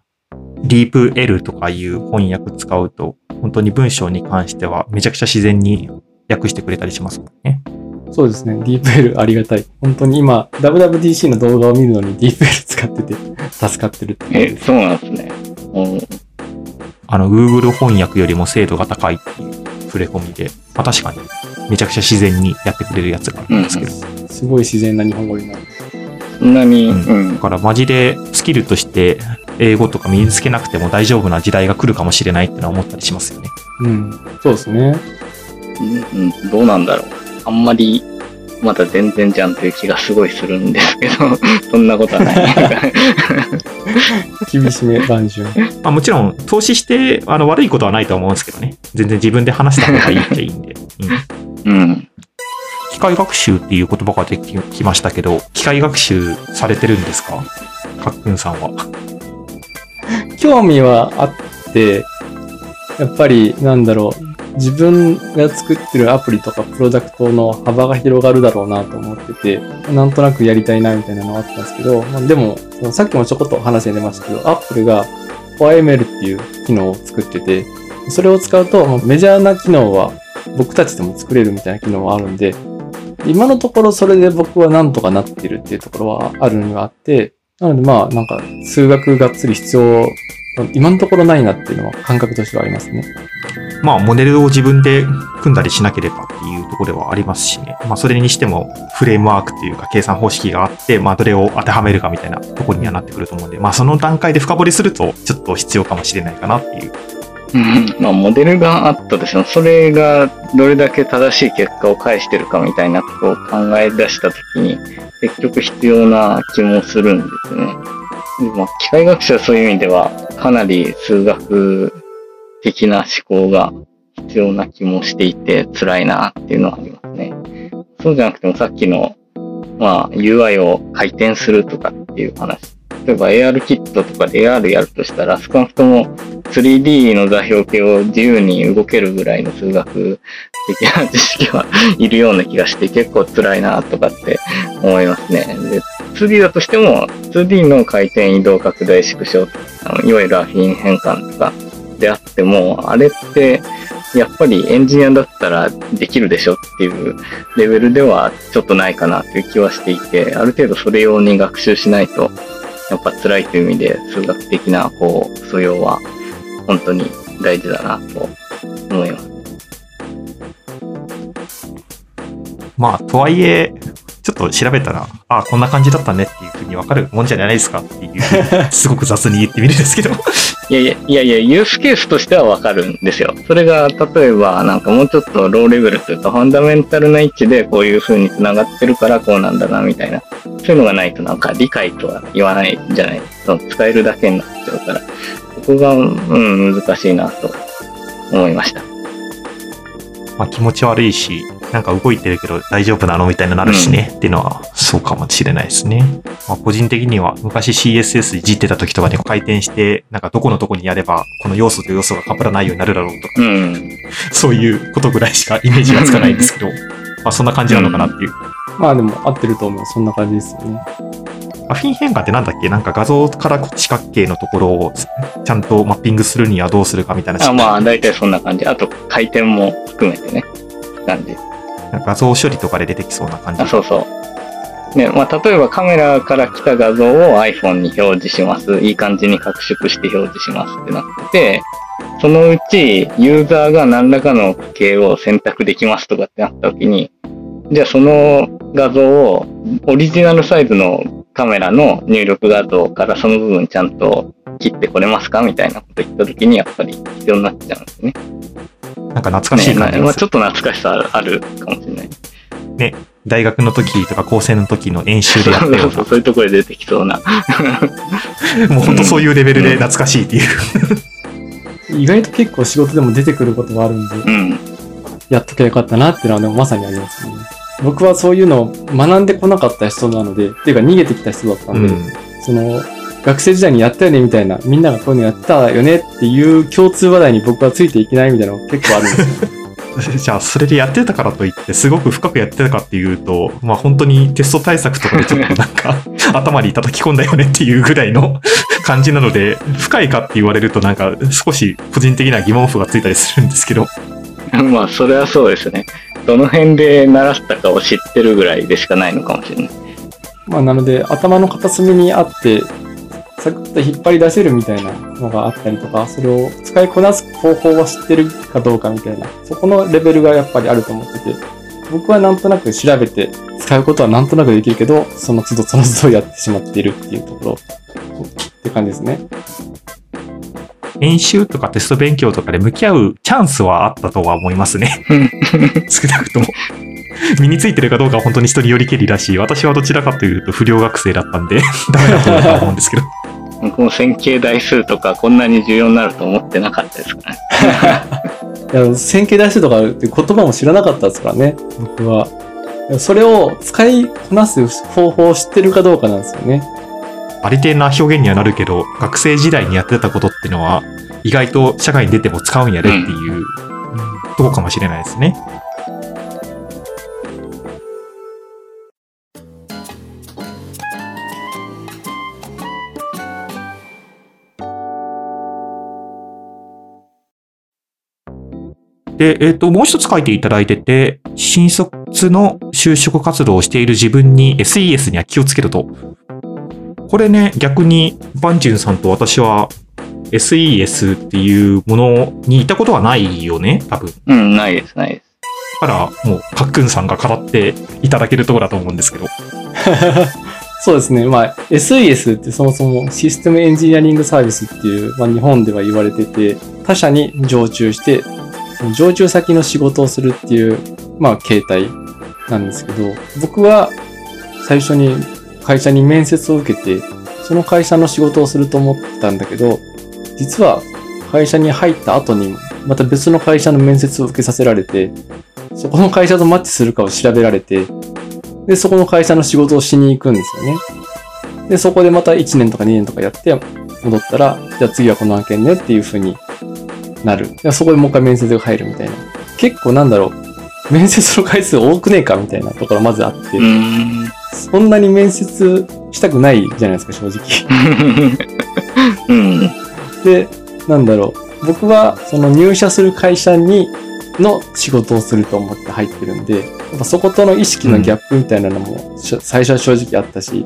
[SPEAKER 1] DeepL とかいう翻訳使うと、本当に文章に関してはめちゃくちゃ自然に訳してくれたりしますもんね。
[SPEAKER 3] そうですね。DeepL ありがたい。本当に今、WWDC の動画を見るのに DeepL 使ってて助かってるっていう
[SPEAKER 2] え、そうなんですね。うん
[SPEAKER 1] あの、Google 翻訳よりも精度が高いっていう触れ込みで、まあ確かにめちゃくちゃ自然にやってくれるやつがあるんですけど。
[SPEAKER 3] すごい自然な日本語になる。
[SPEAKER 2] そんなに、
[SPEAKER 1] う
[SPEAKER 2] うん
[SPEAKER 1] だ。からマジでスキルとして英語とか身につけなくても大丈夫な時代が来るかもしれないってのは思ったりしますよね。
[SPEAKER 3] うん。そうですね。
[SPEAKER 2] うんうん、どうなんだろう。あんまり、まだ全然じゃんという気がすごいするんですけど、そんなことはない。
[SPEAKER 3] 厳しめ万順。
[SPEAKER 1] まあもちろん投資してあの悪いことはないと思うんですけどね。全然自分で話した方がいいっちゃいいんで。うん
[SPEAKER 2] うん。
[SPEAKER 1] 機械学習っていう言葉が出てきましたけど、機械学習されてるんですか？かっくんさんは。
[SPEAKER 3] 興味はあって、やっぱりなんだろう、自分が作ってるアプリとかプロダクトの幅が広がるだろうなと思ってて、なんとなくやりたいなみたいなのがあったんですけど、でも、さっきもちょこっと話に出ましたけど、Apple が OIML っていう機能を作ってて、それを使うと、メジャーな機能は僕たちでも作れるみたいな機能もあるんで、今のところそれで僕はなんとかなってるっていうところはあるにはあって、なのでまあなんか数学がっつり必要、今のところないなっていうのは感覚としてはありますね。
[SPEAKER 1] まあモデルを自分で組んだりしなければっていうところではありますしね。まあそれにしてもフレームワークっていうか計算方式があって、まあどれを当てはめるかみたいなところにはなってくると思うんで、まあその段階で深掘りするとちょっと必要かもしれないかなっていう。
[SPEAKER 2] うんまあ、モデルがあったとしても、それがどれだけ正しい結果を返してるかみたいなことを考え出したときに、結局必要な気もするんですね。まあ、機械学習はそういう意味では、かなり数学的な思考が必要な気もしていて、辛いなっていうのはありますね。そうじゃなくてもさっきの、まあ、UI を回転するとかっていう話。例えば AR キットとかで AR やるとしたら、少なくとも 3D の座標系を自由に動けるぐらいの数学的な知識はいるような気がして結構辛いなとかって思いますね。で 2D だとしても 2D の回転移動拡大縮小あのいわゆるアフィン変換とかであってもあれってやっぱりエンジニアだったらできるでしょっていうレベルではちょっとないかなという気はしていてある程度それ用に学習しないとやっぱ辛いという意味で数学的なこう素養は本当に大事だなと思います。
[SPEAKER 1] まあとはいえ、ちょっと調べたら、ああ、こんな感じだったねっていうふうにわかるもんじゃないですかっていう、すごく雑に言ってみるんですけど。
[SPEAKER 2] いやいや、いやいや、ユースケースとしてはわかるんですよ。それが、例えば、なんかもうちょっとローレベルというか、ファンダメンタルな位置でこういう風に繋がってるからこうなんだな、みたいな。そういうのがないとなんか理解とは言わないじゃない。その使えるだけになっちゃうから。そこが、うん、難しいなと思いました。
[SPEAKER 1] まあ気持ち悪いし、なんか動いてるけど大丈夫なのみたいになるしね、っていうのはそうかもしれないですね。まあ個人的には昔 CSS いじってた時とかに回転して、なんかどこのとこにやればこの要素と要素が被らないようになるだろうとか、
[SPEAKER 2] うん。
[SPEAKER 1] そういうことぐらいしかイメージがつかないんですけど、まあそんな感じなのかなっていう。
[SPEAKER 3] まあでも合ってると思う。そんな感じですよね。
[SPEAKER 1] アフィン変換ってなんだっけ？なんか画像から四角形のところをちゃんとマッピングするにはどうするかみたいな。
[SPEAKER 2] あまあ、大体そんな感じ。あと、回転も含めてね。感じ。
[SPEAKER 1] 画像処理とかで出てきそうな感じ？
[SPEAKER 2] あ、そうそう。ね、まあ、例えばカメラから来た画像を iPhone に表示します。いい感じに拡縮して表示しますってなってて、そのうちユーザーが何らかの系を選択できますとかってなった時に、じゃあその画像をオリジナルサイズのカメラの入力画像からその部分ちゃんと切ってこれますかみたいなこと言った時にやっぱり必要になっちゃうんですね。
[SPEAKER 1] なんか懐かしい
[SPEAKER 2] ね
[SPEAKER 1] 感じがする
[SPEAKER 2] まあちょっと懐かしさあるあるかもしれない。
[SPEAKER 1] 大学の時とか高専の時の演習でやったような、
[SPEAKER 2] そういうところで出てきそうな。
[SPEAKER 1] もう本当そういうレベルで懐かしいっていう。
[SPEAKER 3] 意外と結構仕事でも出てくることもあるんで、
[SPEAKER 2] うん。
[SPEAKER 3] やっときゃよかったなっていうのはでもまさにありますね。僕はそういうのを学んでこなかった人なので、っていうか逃げてきた人だったんで、
[SPEAKER 1] うん
[SPEAKER 3] その、学生時代にやったよねみたいな、みんながこういうのやったよねっていう共通話題に僕はついていけないみたいなのが結構あるんですよ。
[SPEAKER 1] じゃあ、それでやってたからといって、すごく深くやってたかっていうと、まあ本当にテスト対策とかでちょっとなんか、頭に叩き込んだよねっていうぐらいの感じなので、深いかって言われるとなんか、少し個人的な疑問符がついたりするんですけど、
[SPEAKER 2] まあ、それはそうですね。どの辺で習ったかを知ってるぐらいでしかないのかもしれない。
[SPEAKER 3] まあなので頭の片隅にあって、サクッと引っ張り出せるみたいなのがあったりとか、それを使いこなす方法を知ってるかどうかみたいな、そこのレベルがやっぱりあると思ってて、僕はなんとなく調べて使うことはなんとなくできるけど、その都度その都度やってしまっているっていうところって感じですね。
[SPEAKER 1] 演習とかテスト勉強とかで向き合うチャンスはあったとは思いますね。少なくとも。身についてるかどうかは本当に人によりけりだし、私はどちらかというと不良学生だったんで、ダメだとは思うんですけど。
[SPEAKER 2] 僕も線形代数とかこんなに重要になると思ってなかったですからね。
[SPEAKER 3] いや線形代数とかって言葉も知らなかったですからね、僕は。それを使いこなす方法を知ってるかどうかなんですよね。
[SPEAKER 1] ありてえな表現にはなるけど、学生時代にやってたことっていうのは、意外と社会に出ても使うんやでっていう、とこかもしれないですね。で、えっ、と、もう一つ書いていただいてて、新卒の就職活動をしている自分に SES には気をつけると。これね、逆に、バンジュンさんと私は SES っていうものにいたことはないよね、多分。
[SPEAKER 2] うん、ないです、ないです。
[SPEAKER 1] だから、もう、かっくんさんが語っていただけるところだと思うんですけど。
[SPEAKER 3] そうですね。まあ、SES ってそもそもシステムエンジニアリングサービスっていう、まあ、日本では言われてて、他社に常駐して、その常駐先の仕事をするっていう、まあ、形態なんですけど、僕は最初に会社に面接を受けて、その会社の仕事をすると思ったんだけど、実は会社に入った後に、また別の会社の面接を受けさせられて、そこの会社とマッチするかを調べられて、で、そこの会社の仕事をしに行くんですよね。で、そこでまた1年とか2年とかやって戻ったら、じゃあ次はこの案件ねっていう風になる。そこでもう一回面接が入るみたいな。結構なんだろう、面接の回数多くねえかみたいなところまずあって、そんなに面接したくないじゃないですか、正直。
[SPEAKER 2] うん。
[SPEAKER 3] で、なんだろう。僕は、その入社する会社に、の仕事をすると思って入ってるんで、やっぱそことの意識のギャップみたいなのも、最初は正直あったし、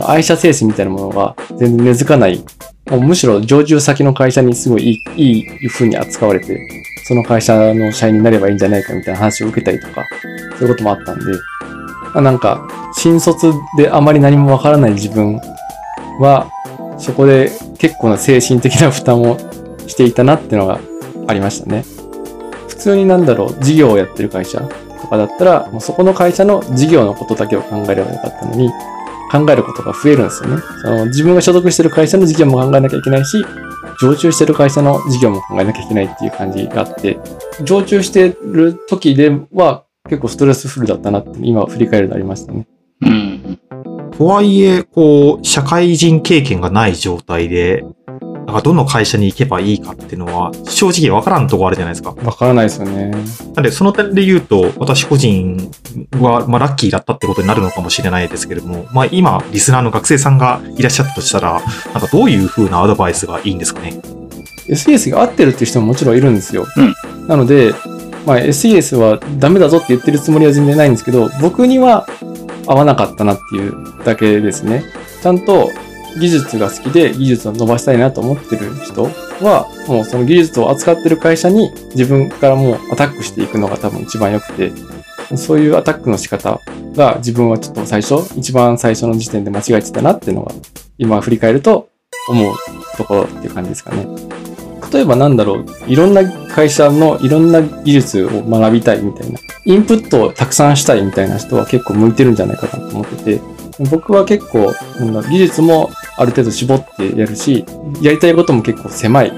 [SPEAKER 3] 愛社精神みたいなものが全然根付かない。もうむしろ常駐先の会社にすごいいい、いい風に扱われて、その会社の社員になればいいんじゃないかみたいな話を受けたりとか、そういうこともあったんで、まあ、なんか、新卒であまり何もわからない自分は、そこで結構な精神的な負担をしていたなっていうのがありましたね。普通になんだろう、事業をやってる会社とかだったら、もうそこの会社の事業のことだけを考えればよかったのに、考えることが増えるんですよね。その自分が所属してる会社の事業も考えなきゃいけないし、常駐してる会社の事業も考えなきゃいけないっていう感じがあって、常駐してる時では結構ストレスフルだったなって今振り返るとありましたね。
[SPEAKER 2] うん。
[SPEAKER 1] とはいえ、こう、社会人経験がない状態で、なんかどの会社に行けばいいかっていうのは、正直わからんとこあるじゃないですか。
[SPEAKER 3] わからないですよね。
[SPEAKER 1] なんで、その点で言うと、私個人は、まあ、ラッキーだったってことになるのかもしれないですけれども、まあ、今、リスナーの学生さんがいらっしゃったとしたら、なんかどういう風なアドバイスがいいんですかね
[SPEAKER 3] ？SES が合ってるっていう人ももちろんいるんですよ。
[SPEAKER 2] うん
[SPEAKER 3] なので、まあ、SES はダメだぞって言ってるつもりは全然ないんですけど、僕には合わなかったなっていうだけですね。ちゃんと技術が好きで技術を伸ばしたいなと思ってる人は、もうその技術を扱ってる会社に自分からもうアタックしていくのが多分一番良くて、そういうアタックの仕方が自分はちょっと最初、一番最初の時点で間違えてたなっていうのが、今振り返ると思うところっていう感じですかね。例えばなんだろう、いろんな会社のいろんな技術を学びたいみたいな、インプットをたくさんしたいみたいな人は結構向いてるんじゃないかなと思ってて、僕は結構、技術もある程度絞ってやるし、やりたいことも結構狭い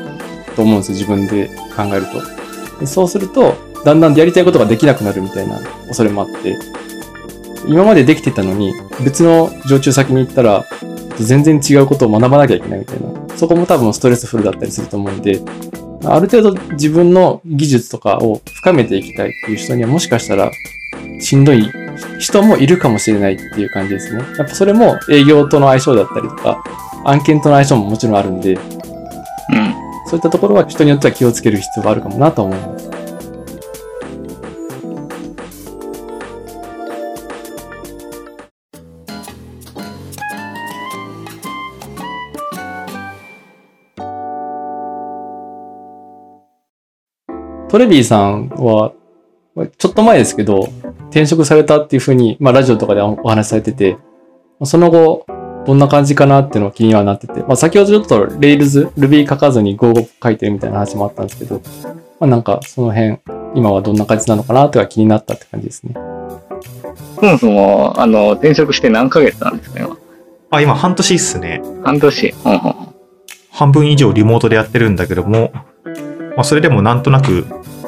[SPEAKER 3] と思うんですよ、自分で考えると。でそうすると、だんだんやりたいことができなくなるみたいな恐れもあって、今までできてたのに、別の常駐先に行ったら、全然違うことを学ばなきゃいけないみたいな。そこも多分ストレスフルだったりすると思うんで、ある程度自分の技術とかを深めていきたいっていう人にはもしかしたらしんどい人もいるかもしれないっていう感じですね。やっぱそれも営業との相性だったりとか、案件との相性ももちろんあるんで、うん。そういったところは人によっては気をつける必要があるかもなと思います。トレビーさんは、ちょっと前ですけど、転職されたっていうふうに、まあラジオとかでお話しされてて、その後、どんな感じかなっていうのが気にはなってて、まあ先ほどちょっと Rails、Ruby 書かずに Go 書いてるみたいな話もあったんですけど、まあなんかその辺、今はどんな感じなのかなとか気になったって感じですね。
[SPEAKER 2] そもそも、あの、転職して何ヶ月なんですか、今？
[SPEAKER 1] あ、今半年っすね。
[SPEAKER 2] 半年。うんうん、
[SPEAKER 1] 半分以上リモートでやってるんだけども、まあ、それでもなんとなく、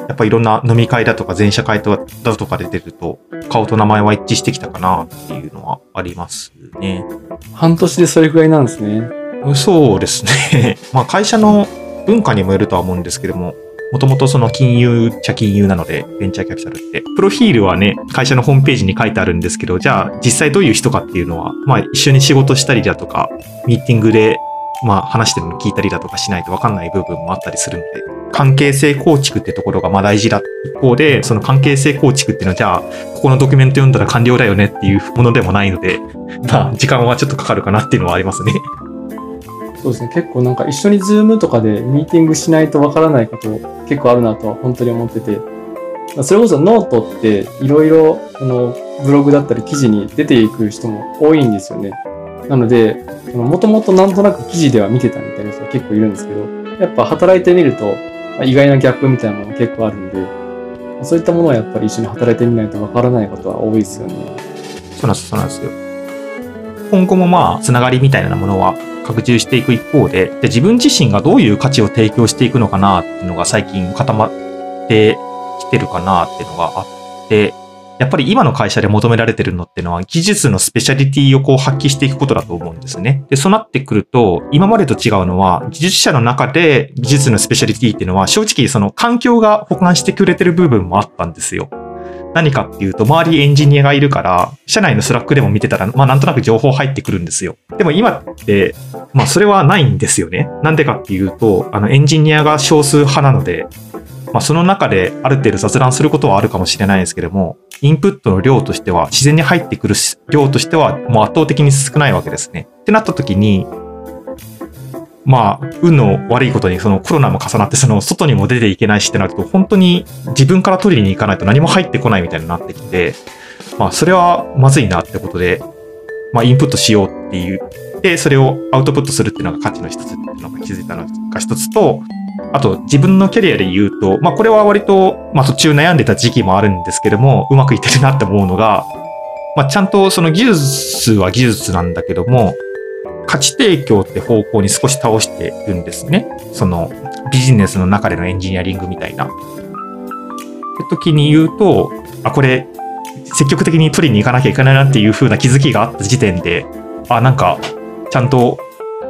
[SPEAKER 1] やっぱいろんな飲み会だとか全社会だとかで出ると、顔と名前は一致してきたかなっていうのはありますね。
[SPEAKER 3] 半年でそれぐらいなんですね。
[SPEAKER 1] そうですね。まあ会社の文化にもよるとは思うんですけども、もともとその金融っちゃ金融なので、ベンチャーキャピタルって。プロフィールはね、会社のホームページに書いてあるんですけど、じゃあ実際どういう人かっていうのは、まあ一緒に仕事したりだとか、ミーティングでまあ話してるの聞いたりだとかしないと分かんない部分もあったりするので、関係性構築ってところがまあ大事だ一方で、その関係性構築っていうのはじゃあ、ここのドキュメント読んだら完了だよねっていうものでもないので、まあ時間はちょっとかかるかなっていうのはありますね。
[SPEAKER 3] そうですね。結構なんか一緒に Zoom とかでミーティングしないと分からないこと結構あるなとは本当に思ってて、それこそノートっていろいろブログだったり記事に出ていく人も多いんですよね。なので、もともとなんとなく記事では見てたみたいな人が結構いるんですけど、やっぱ働いてみると、意外なギャップみたいなもの結構あるんで、そういったものはやっぱり一緒に働いてみないとわからないことは多いですよね。
[SPEAKER 1] そうなんです、そうなんですよ。今後もまあ、つながりみたいなものは拡充していく一方で、で自分自身がどういう価値を提供していくのかなっていうのが最近固まってきてるかなっていうのがあって、やっぱり今の会社で求められてるのってのは技術のスペシャリティをこう発揮していくことだと思うんですね。で、そうなってくると、今までと違うのは、技術者の中で技術のスペシャリティっていうのは、正直その環境が保管してくれてる部分もあったんですよ。何かっていうと、周りエンジニアがいるから、社内の Slack でも見てたら、まあなんとなく情報入ってくるんですよ。でも今って、まあそれはないんですよね。なんでかっていうと、あのエンジニアが少数派なので、まあその中である程度雑談することはあるかもしれないですけども、インプットの量としては、自然に入ってくる量としては、もう圧倒的に少ないわけですね。ってなった時に、まあ、運の悪いことにそのコロナも重なって、その外にも出ていけないしってなると、本当に自分から取りに行かないと何も入ってこないみたいになってきて、まあ、それはまずいなってことで、まあ、インプットしようっていう、で、それをアウトプットするっていうのが価値の一つっていうのが気づいたのが一つと、あと、自分のキャリアで言うと、まあ、これは割と、まあ、途中悩んでた時期もあるんですけども、うまくいってるなって思うのが、まあ、ちゃんとその技術は技術なんだけども、価値提供って方向に少し倒してるんですね。そのビジネスの中でのエンジニアリングみたいな。って時に言うと、あ、これ、積極的に取りに行かなきゃいけないなっていう風な気づきがあった時点で、あ、なんか、ちゃんと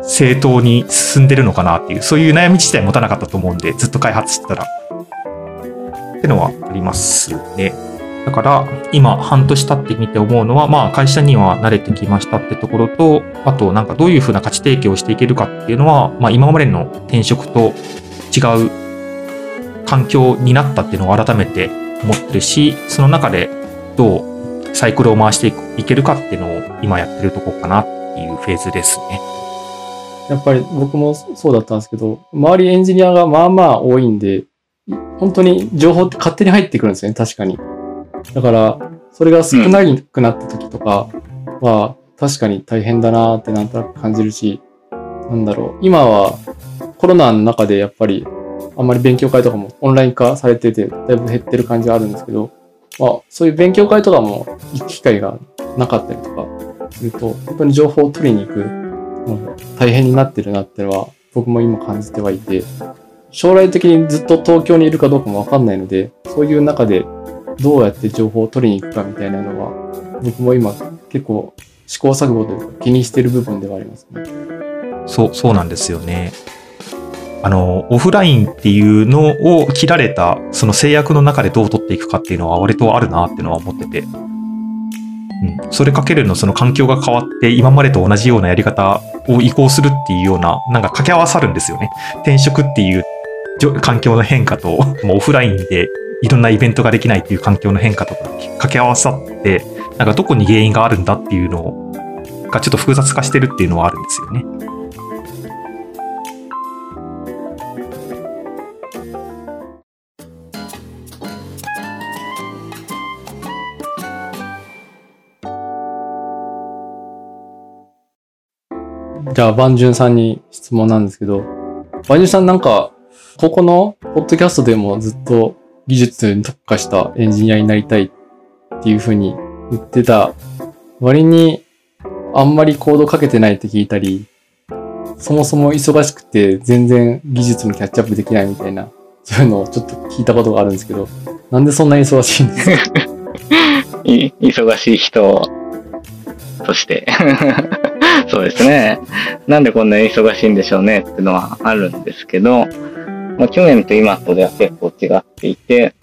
[SPEAKER 1] 正当に進んでるのかなっていう、そういう悩み自体持たなかったと思うんで、ずっと開発してたら。ってのはありますね。だから、今、半年経ってみて思うのは、まあ、会社には慣れてきましたってところと、あと、なんかどういうふうな価値提供をしていけるかっていうのは、まあ、今までの転職と違う環境になったっていうのを改めて思ってるし、その中でどうサイクルを回していけるかっていうのを今やってるとこかなっていうフェーズですね。
[SPEAKER 3] やっぱり僕もそうだったんですけど、周りエンジニアがまあまあ多いんで、本当に情報って勝手に入ってくるんですよね、確かに。だから、それが少なくなった時とかは、確かに大変だなってなんとなく感じるし、なんだろう、今はコロナの中でやっぱり、あんまり勉強会とかもオンライン化されてて、だいぶ減ってる感じはあるんですけど、まあ、そういう勉強会とかも行く機会がなかったりとかすると、本当に情報を取りに行く大変になってるなっていうのは、僕も今感じてはいて、将来的にずっと東京にいるかどうかもわかんないので、そういう中でどうやって情報を取りに行くかみたいなのは、僕も今結構試行錯誤というか気にしてる部分ではありますね。
[SPEAKER 1] そう、そうなんですよね。あの、オフラインっていうのを切られた、その制約の中でどう取っていくかっていうのは割とあるなっていうのは思ってて。うん。それかけるのその環境が変わって、今までと同じようなやり方を移行するっていうような、なんか掛け合わさるんですよね。転職っていう環境の変化と、もうオフラインでいろんなイベントができないっていう環境の変化とか掛け合わさって、なんかどこに原因があるんだっていうのがちょっと複雑化してるっていうのはあるんですよね。
[SPEAKER 3] じゃあ、バンジュンさんに質問なんですけど、バンジュンさんなんか、ここのポッドキャストでもずっと技術に特化したエンジニアになりたいっていうふうに言ってた割に、あんまりコードかけてないって聞いたり、そもそも忙しくて全然技術にキャッチアップできないみたいな、そういうのをちょっと聞いたことがあるんですけど、なんでそんなに忙しいんですか？
[SPEAKER 2] 忙しい人として。そうですね。なんでこんなに忙しいんでしょうねっていうのはあるんですけど、まあ、去年と今とでは結構違っていて、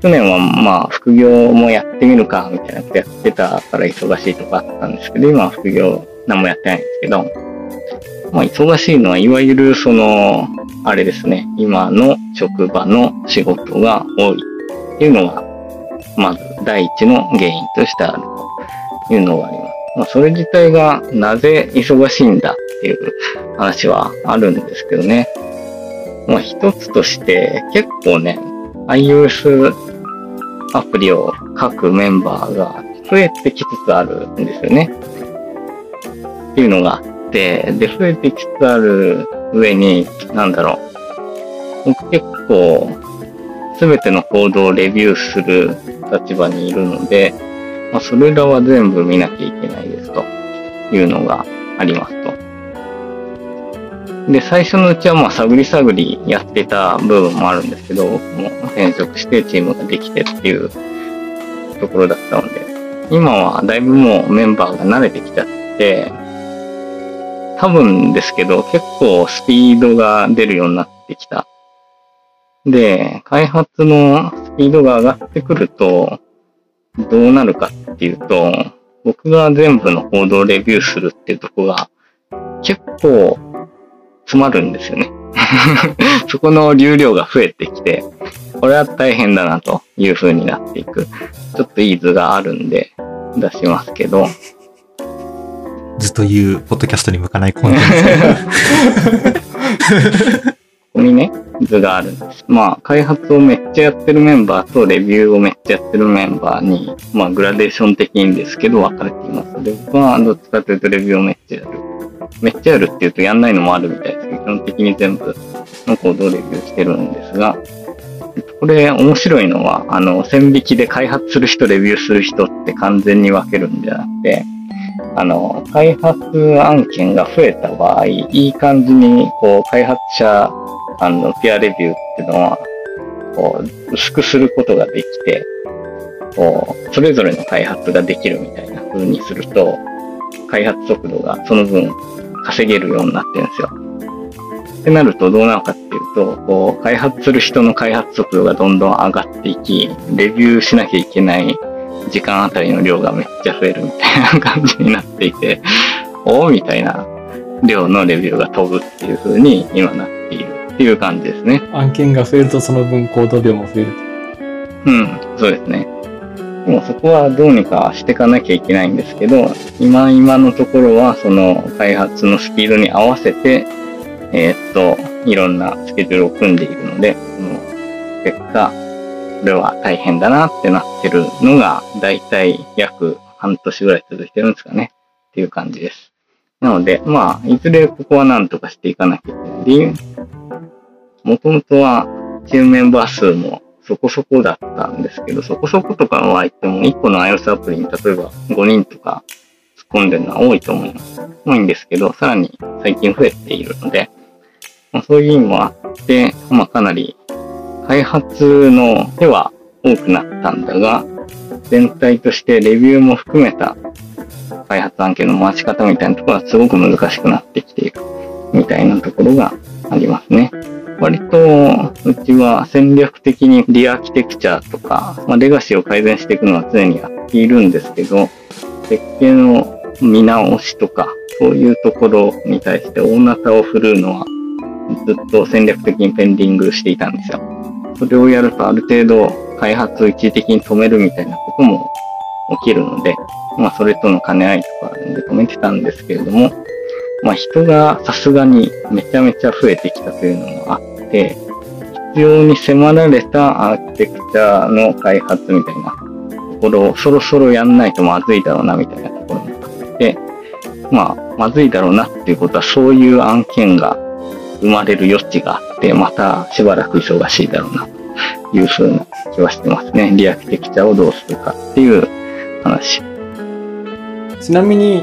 [SPEAKER 2] 去年はまあ副業もやってみるかみたいなことやってたから忙しいとかあったんですけど、今は副業何もやってないんですけど、まあ忙しいのはいわゆるその、あれですね、今の職場の仕事が多いっていうのが、まず第一の原因としてあるというのがあります。まあ、それ自体がなぜ忙しいんだっていう話はあるんですけどね。まあ一つとして結構ね、iOS アプリを書くメンバーが増えてきつつあるんですよね。っていうのがあって、で、増えてきつつある上に、なんだろう。僕結構、すべてのコードをレビューする立場にいるので、まあ、それらは全部見なきゃいけないですというのがありますと。で、最初のうちはまあ探り探りやってた部分もあるんですけど、僕も転職してチームができてっていうところだったので、今はだいぶもうメンバーが慣れてきちゃって、多分ですけど結構スピードが出るようになってきた。で、開発のスピードが上がってくると、どうなるかっていうと、僕が全部のコードをレビューするっていうとこが結構詰まるんですよね。そこの流量が増えてきて、これは大変だなという風になっていく。ちょっといい図があるんで出しますけど、
[SPEAKER 1] ずっと言う、ポッドキャストに向かないコンテンツ。
[SPEAKER 2] ここにね、図があるんです。まあ、開発をめっちゃやってるメンバーとレビューをめっちゃやってるメンバーに、まあ、グラデーション的にですけど分かれています。で、僕はどっちかというとレビューをめっちゃやる。めっちゃやるっていうとやんないのもあるみたいですけど、基本的に全部のコードをレビューしてるんですが、これ面白いのは、あの、線引きで開発する人、レビューする人って完全に分けるんじゃなくて、あの、開発案件が増えた場合、いい感じに、こう、開発者、あの、ピアレビューっていうのは、こう、薄くすることができて、こう、それぞれの開発ができるみたいな風にすると、開発速度がその分稼げるようになってるんですよ。ってなるとどうなのかっていうと、こう、開発する人の開発速度がどんどん上がっていき、レビューしなきゃいけない時間あたりの量がめっちゃ増えるみたいな感じになっていて、おーみたいな量のレビューが飛ぶっていう風に今なっているっていう感じですね。
[SPEAKER 3] 案件が増えるとその分コード量も増える。
[SPEAKER 2] うん、そうですね。でもそこはどうにかしていかなきゃいけないんですけど、今今のところはその開発のスピードに合わせて、えーっと、いろんなスケジュールを組んでいるので、その結果、これは大変だなってなってるのが、だいたい約半年ぐらい続いてるんですかね。っていう感じです。なので、まあ、いずれここは何とかしていかなきゃいけない。もともとは、チームメンバー数もそこそこだったんですけど、そこそことかは言っても、1個の iOS アプリに例えば5人とか突っ込んでるのは多いと思います。多いんですけど、さらに最近増えているので、まあ、そういう意味もあって、まあ、かなり開発の手は多くなったんだが、全体としてレビューも含めた開発案件の回し方みたいなところはすごく難しくなってきているみたいなところがありますね。割と、うちは戦略的にリアーキテクチャとか、まあ、レガシーを改善していくのは常にやっているんですけど、設計の見直しとか、そういうところに対して大なたを振るうのは、ずっと戦略的にペンディングしていたんですよ。それをやるとある程度開発を一時的に止めるみたいなことも起きるので、まあそれとの兼ね合いとかで止めてたんですけれども、まあ人がさすがにめちゃめちゃ増えてきたというのもあって、必要に迫られたアーキテクチャの開発みたいなところをそろそろやんないとまずいだろうなみたいなところもあって、まあまずいだろうなっていうことはそういう案件が生まれる余地があって、またしばらく忙しいだろうなというふうな気はしてますね。リアクテクチャをどうするかっていう話。
[SPEAKER 3] ちなみに、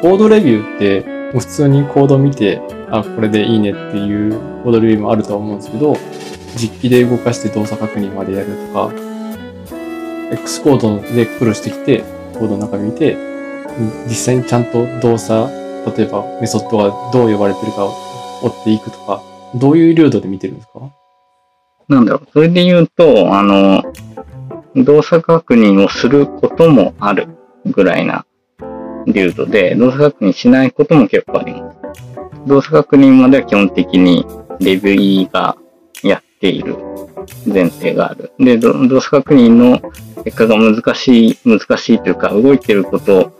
[SPEAKER 3] コードレビューって、普通にコード見て、あ、これでいいねっていうコードレビューもあると思うんですけど、実機で動かして動作確認までやるとか、X コードでプロしてきて、コードの中見て、実際にちゃんと動作、例えばメソッドがどう呼ばれてるかを追っていくとか、どういう流度で見てるんですか？
[SPEAKER 2] なんだろう、それで言うと、あの、動作確認をすることもあるぐらいな流度で、動作確認しないことも結構あります。動作確認までは基本的にレビューがやっている前提がある。で、動作確認の結果が難しい、難しいというか、動いてること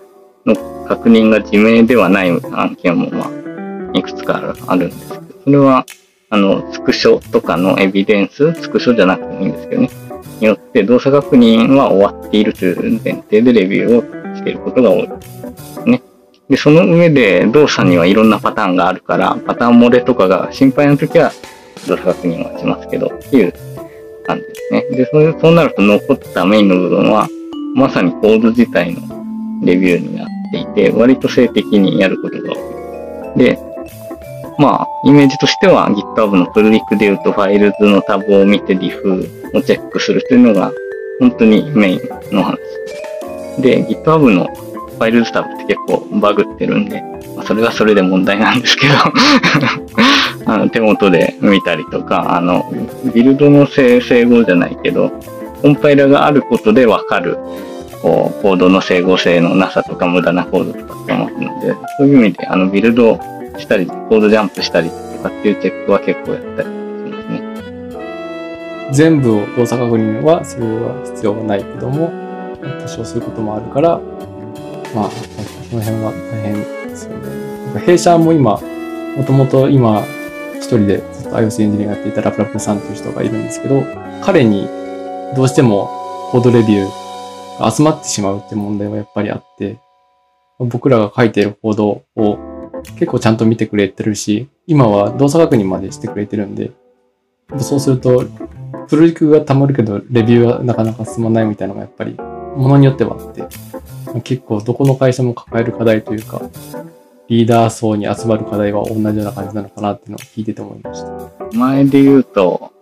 [SPEAKER 2] の確認が自明ではない案件も、まあ、いくつかあるあるんですけど、それは、あの、スクショとかのエビデンス、スクショじゃなくてもいいんですけどね。によって動作確認は終わっているという前提でレビューをしていることが多いで。その上で動作にはいろんなパターンがあるから、パターン漏れとかが心配な時は動作確認はしますけど、っていう感じですね。で、そうそうなると残ったメインの部分は、まさにコード自体のレビューになっていて、割と性的にやることが多い。で、まあ、イメージとしては GitHub のプルリックで言うとファイルズのタブを見てリフをチェックするというのが本当にメインの話。で、GitHub のファイルズタブって結構バグってるんで、まあ、それはそれで問題なんですけど あの手元で見たりとか、あの、ビルドの整合じゃないけど、コンパイラがあることでわかる、こう、コードの整合性のなさとか無駄なコードとかって思うので、そういう意味で、あの、ビルドしたり、コードジャンプしたりとかっていうチェックは結構やったりしますね。
[SPEAKER 3] 全部を動作確認はそれは必要はないけども、多少することもあるから、まあ、その辺は大変ですよね。弊社も今、もともと今、一人でずっと iOS エンジニアやっていたラプラプさんという人がいるんですけど、彼にどうしてもコードレビューが集まってしまうって問題はやっぱりあって、僕らが書いているコードを結構ちゃんと見てくれてるし、今は動作確認までしてくれてるんで、そうすると、プロジェクトが溜まるけど、レビューはなかなか進まないみたいなのがやっぱり、ものによってはあって、結構どこの会社も抱える課題というか、リーダー層に集まる課題は同じような感じなのかなっていうのを聞いてて思いました。
[SPEAKER 2] 前で言うと、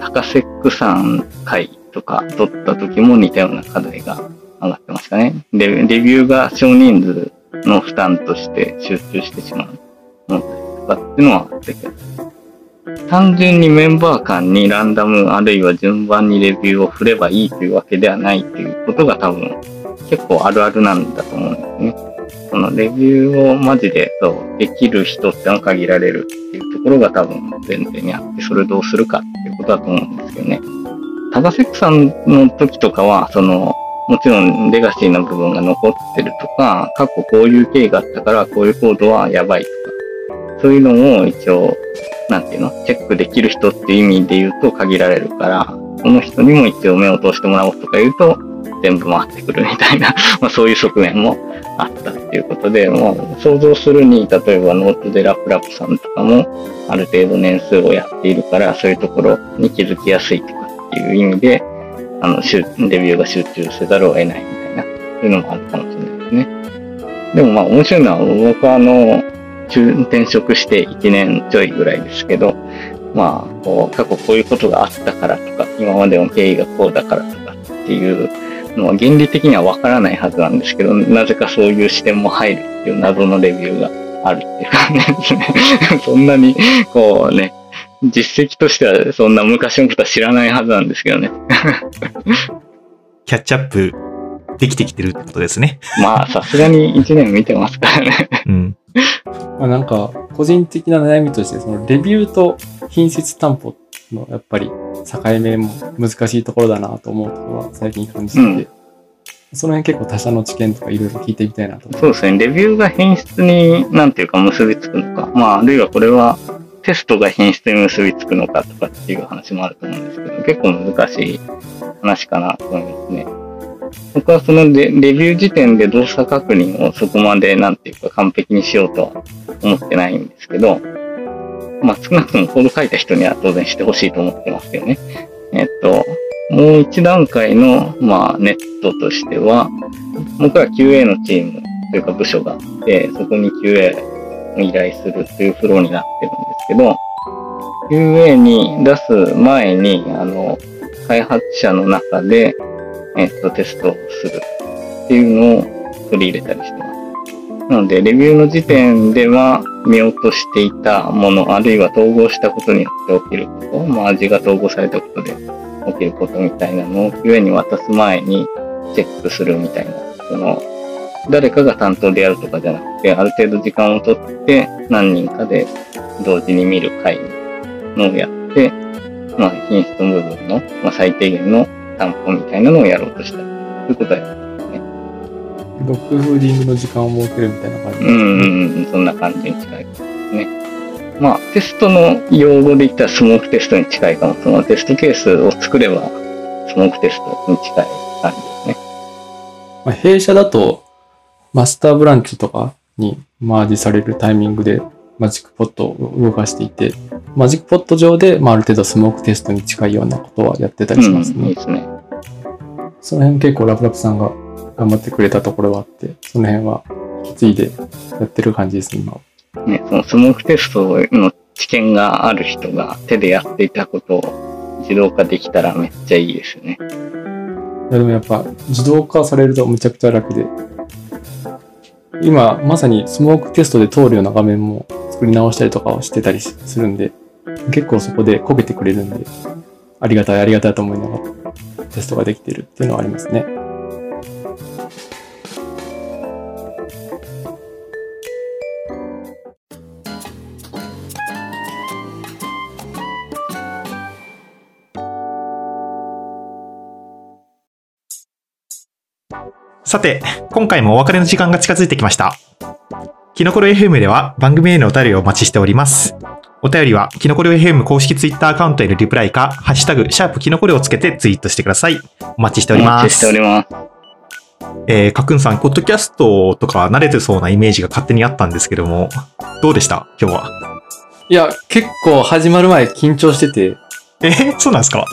[SPEAKER 2] 高セックさん会とか取った時も似たような課題が上がってましたね。で、レビューが少人数の負担として集中してしまう問題とかっていうのはあったけど、単純にメンバー間にランダムあるいは順番にレビューを振ればいいというわけではないということが多分結構あるあるなんだと思うんですね。そのレビューをマジでそうできる人ってのは限られるっていうところが多分前提にあって、それをどうするかっていうことだと思うんですよね。タガセックさんの時とかは、その、もちろんレガシーの部分が残ってるとか、過去こういう経緯があったからこういうコードはやばいとか、そういうのを一応、なんていうの？チェックできる人っていう意味で言うと限られるから、この人にも一応目を通してもらおうとか言うと、全部回ってくるみたいな、まそういう側面もあったっていうことで、まあ想像するに、例えばノートでラプラプさんとかも、ある程度年数をやっているから、そういうところに気づきやすいとかっていう意味で、あの、レビューが集中せざるを得ないみたいな、そういうのもあるかもしれないですね。でもまあ面白いのは、僕はあの、転職して1年ちょいぐらいですけど、まあ、こう過去こういうことがあったからとか、今までの経緯がこうだからとかっていうのは原理的にはわからないはずなんですけど、なぜかそういう視点も入るっていう謎のレビューがあるっていう感じですね。そんなに、こうね、実績としてはそんな昔のことは知らないはずなんですけどね。
[SPEAKER 1] キャッチアップできてきてるってことですね。
[SPEAKER 2] まあ、さすがに1年見てますからね。
[SPEAKER 1] うん。
[SPEAKER 3] まあなんか、個人的な悩みとして、そのレビューと品質担保のやっぱり境目も難しいところだなと思うところは最近感じてて、うん、その辺結構他社の知見とかいろいろ聞いてみたいなと
[SPEAKER 2] そうですね。レビューが品質になんていうか結びつくのか、まああるいはこれはテストが品質に結びつくのかとかっていう話もあると思うんですけど、結構難しい話かなと思いますね。僕はそのレレビュー時点で動作確認をそこまでなんていうか完璧にしようとは思ってないんですけど、まあ少なくともコード書いた人には当然してほしいと思ってますけどね。えっと、もう一段階の、まあネットとしては、僕は QA のチームというか部署があって、そこに QA を依頼するというフローになってるんですけど、QA に出す前に、あの、開発者の中で、えっと、テストをするっていうのを取り入れたりしてま。なので、レビューの時点では見落としていたもの、あるいは統合したことによって起きること、まあ、味が統合されたことで起きることみたいなのを QA に渡す前にチェックするみたいな、その、誰かが担当でやるとかじゃなくて、ある程度時間をとって何人かで同時に見る会のをやって、まあ、品質の部分の、まあ、最低限の担保みたいなのをやろうとしたということはやってます。
[SPEAKER 3] ドッグフーディングの時間を設けるみたいな感じです
[SPEAKER 2] ね。うんうんうん、そんな感じに近いですね。まあ、テストの用語で言ったらスモークテストに近いかも。そのテストケースを作れば、スモークテストに近い感じですね。
[SPEAKER 3] まあ、弊社だと、マスターブランチとかにマージされるタイミングでマジックポットを動かしていて、マジックポット上で、まあ、ある程度スモークテストに近いようなことはやってたりしますね。うん、いいですね。その辺結構ラプラプさんが頑張ってくれたところはあって、その辺は引き継いでやってる感じです、今
[SPEAKER 2] ね、そのスモークテストの知見がある人が手でやっていたことを自動化できたらめっちゃいいですよね。
[SPEAKER 3] いやでもやっぱ自動化されるとむちゃくちゃ楽で、今まさにスモークテストで通るような画面も作り直したりとかをしてたりするんで、結構そこでこけてくれるんで、ありがたいありがたいと思いながらテストができてるっていうのはありますね。
[SPEAKER 1] さて、今回もお別れの時間が近づいてきました。キノコロ FM では番組へのお便りをお待ちしております。お便りは、キノコロ FM 公式ツイッターアカウントへのリプライか、ハッシュタグ、シャープキノコロをつけてツイートしてください。お待ちしております。お待ちしております。えー、かくんさん、ポッドキャストとか慣れてそうなイメージが勝手にあったんですけども、どうでした？今日は。
[SPEAKER 3] いや、結構始まる前緊張してて。
[SPEAKER 1] えー、そうなんですか？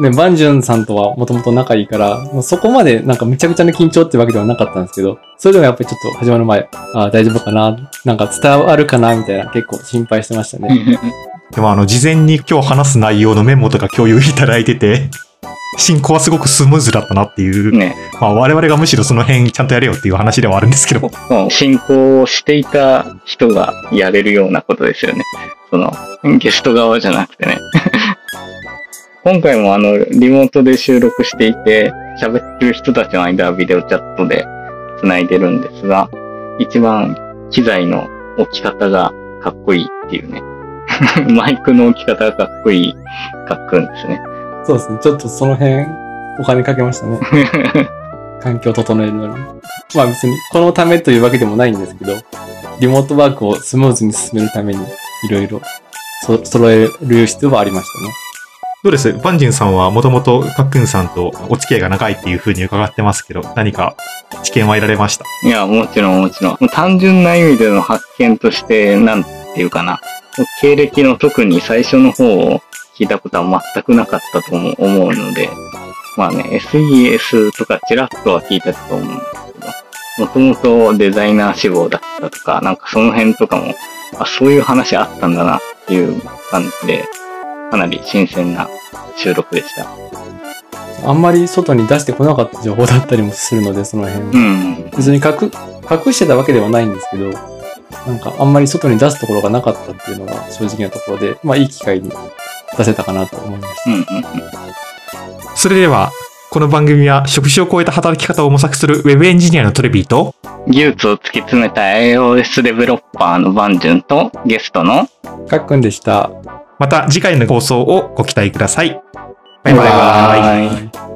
[SPEAKER 3] ね、バンジュンさんとはもともと仲いいから、もうそこまでなんかめちゃくちゃな緊張ってわけではなかったんですけど、それでもやっぱりちょっと始まる前、ああ、大丈夫かななんか伝わるかなみたいな結構心配してましたね。
[SPEAKER 1] でもあの、事前に今日話す内容のメモとか共有いただいてて、進行はすごくスムーズだったなっていう。ね。まあ我々がむしろその辺ちゃんとやれよっていう話ではあるんですけど。
[SPEAKER 2] 進行をしていた人がやれるようなことですよね。その、ゲスト側じゃなくてね。今回もあの、リモートで収録していて、喋ってる人たちの間はビデオチャットで繋いでるんですが、一番機材の置き方がかっこいいっていうね。マイクの置き方がかっこいいかっこいいんですね。
[SPEAKER 3] そうですね。ちょっとその辺、お金かけましたね。環境を整えるのに。まあ別に、このためというわけでもないんですけど、リモートワークをスムーズに進めるために、いろいろ揃える必要はありましたね。
[SPEAKER 1] どうです？バンジンさんはもともとカックンさんとお付き合いが長いっていうふうに伺ってますけど、何か知見は得られました？
[SPEAKER 2] いや、もちろんもちろん。単純な意味での発見として、なんていうかな。経歴の特に最初の方を聞いたことは全くなかったと思うので、まあね、SES とかちらっとは聞いたと思うんですけど、もともとデザイナー志望だったとか、なんかその辺とかも、あ、そういう話あったんだなっていう感じで、かなり新鮮な収録でした。
[SPEAKER 3] あんまり外に出してこなかった情報だったりもするので、その辺。
[SPEAKER 2] うん。
[SPEAKER 3] 別に隠、隠してたわけではないんですけど、なんかあんまり外に出すところがなかったっていうのが正直なところで、まあいい機会に出せたかなと思いまし
[SPEAKER 2] うんうんうん。
[SPEAKER 1] それでは、この番組は職種を超えた働き方を模索するウェブエンジニアのトレビーと、
[SPEAKER 2] 技術を突き詰めた iOS デベロッパーのバンジュンとゲストの
[SPEAKER 3] た。かっくんでした。
[SPEAKER 1] また次回の放送をご期待ください。バイバイ。
[SPEAKER 2] バイバ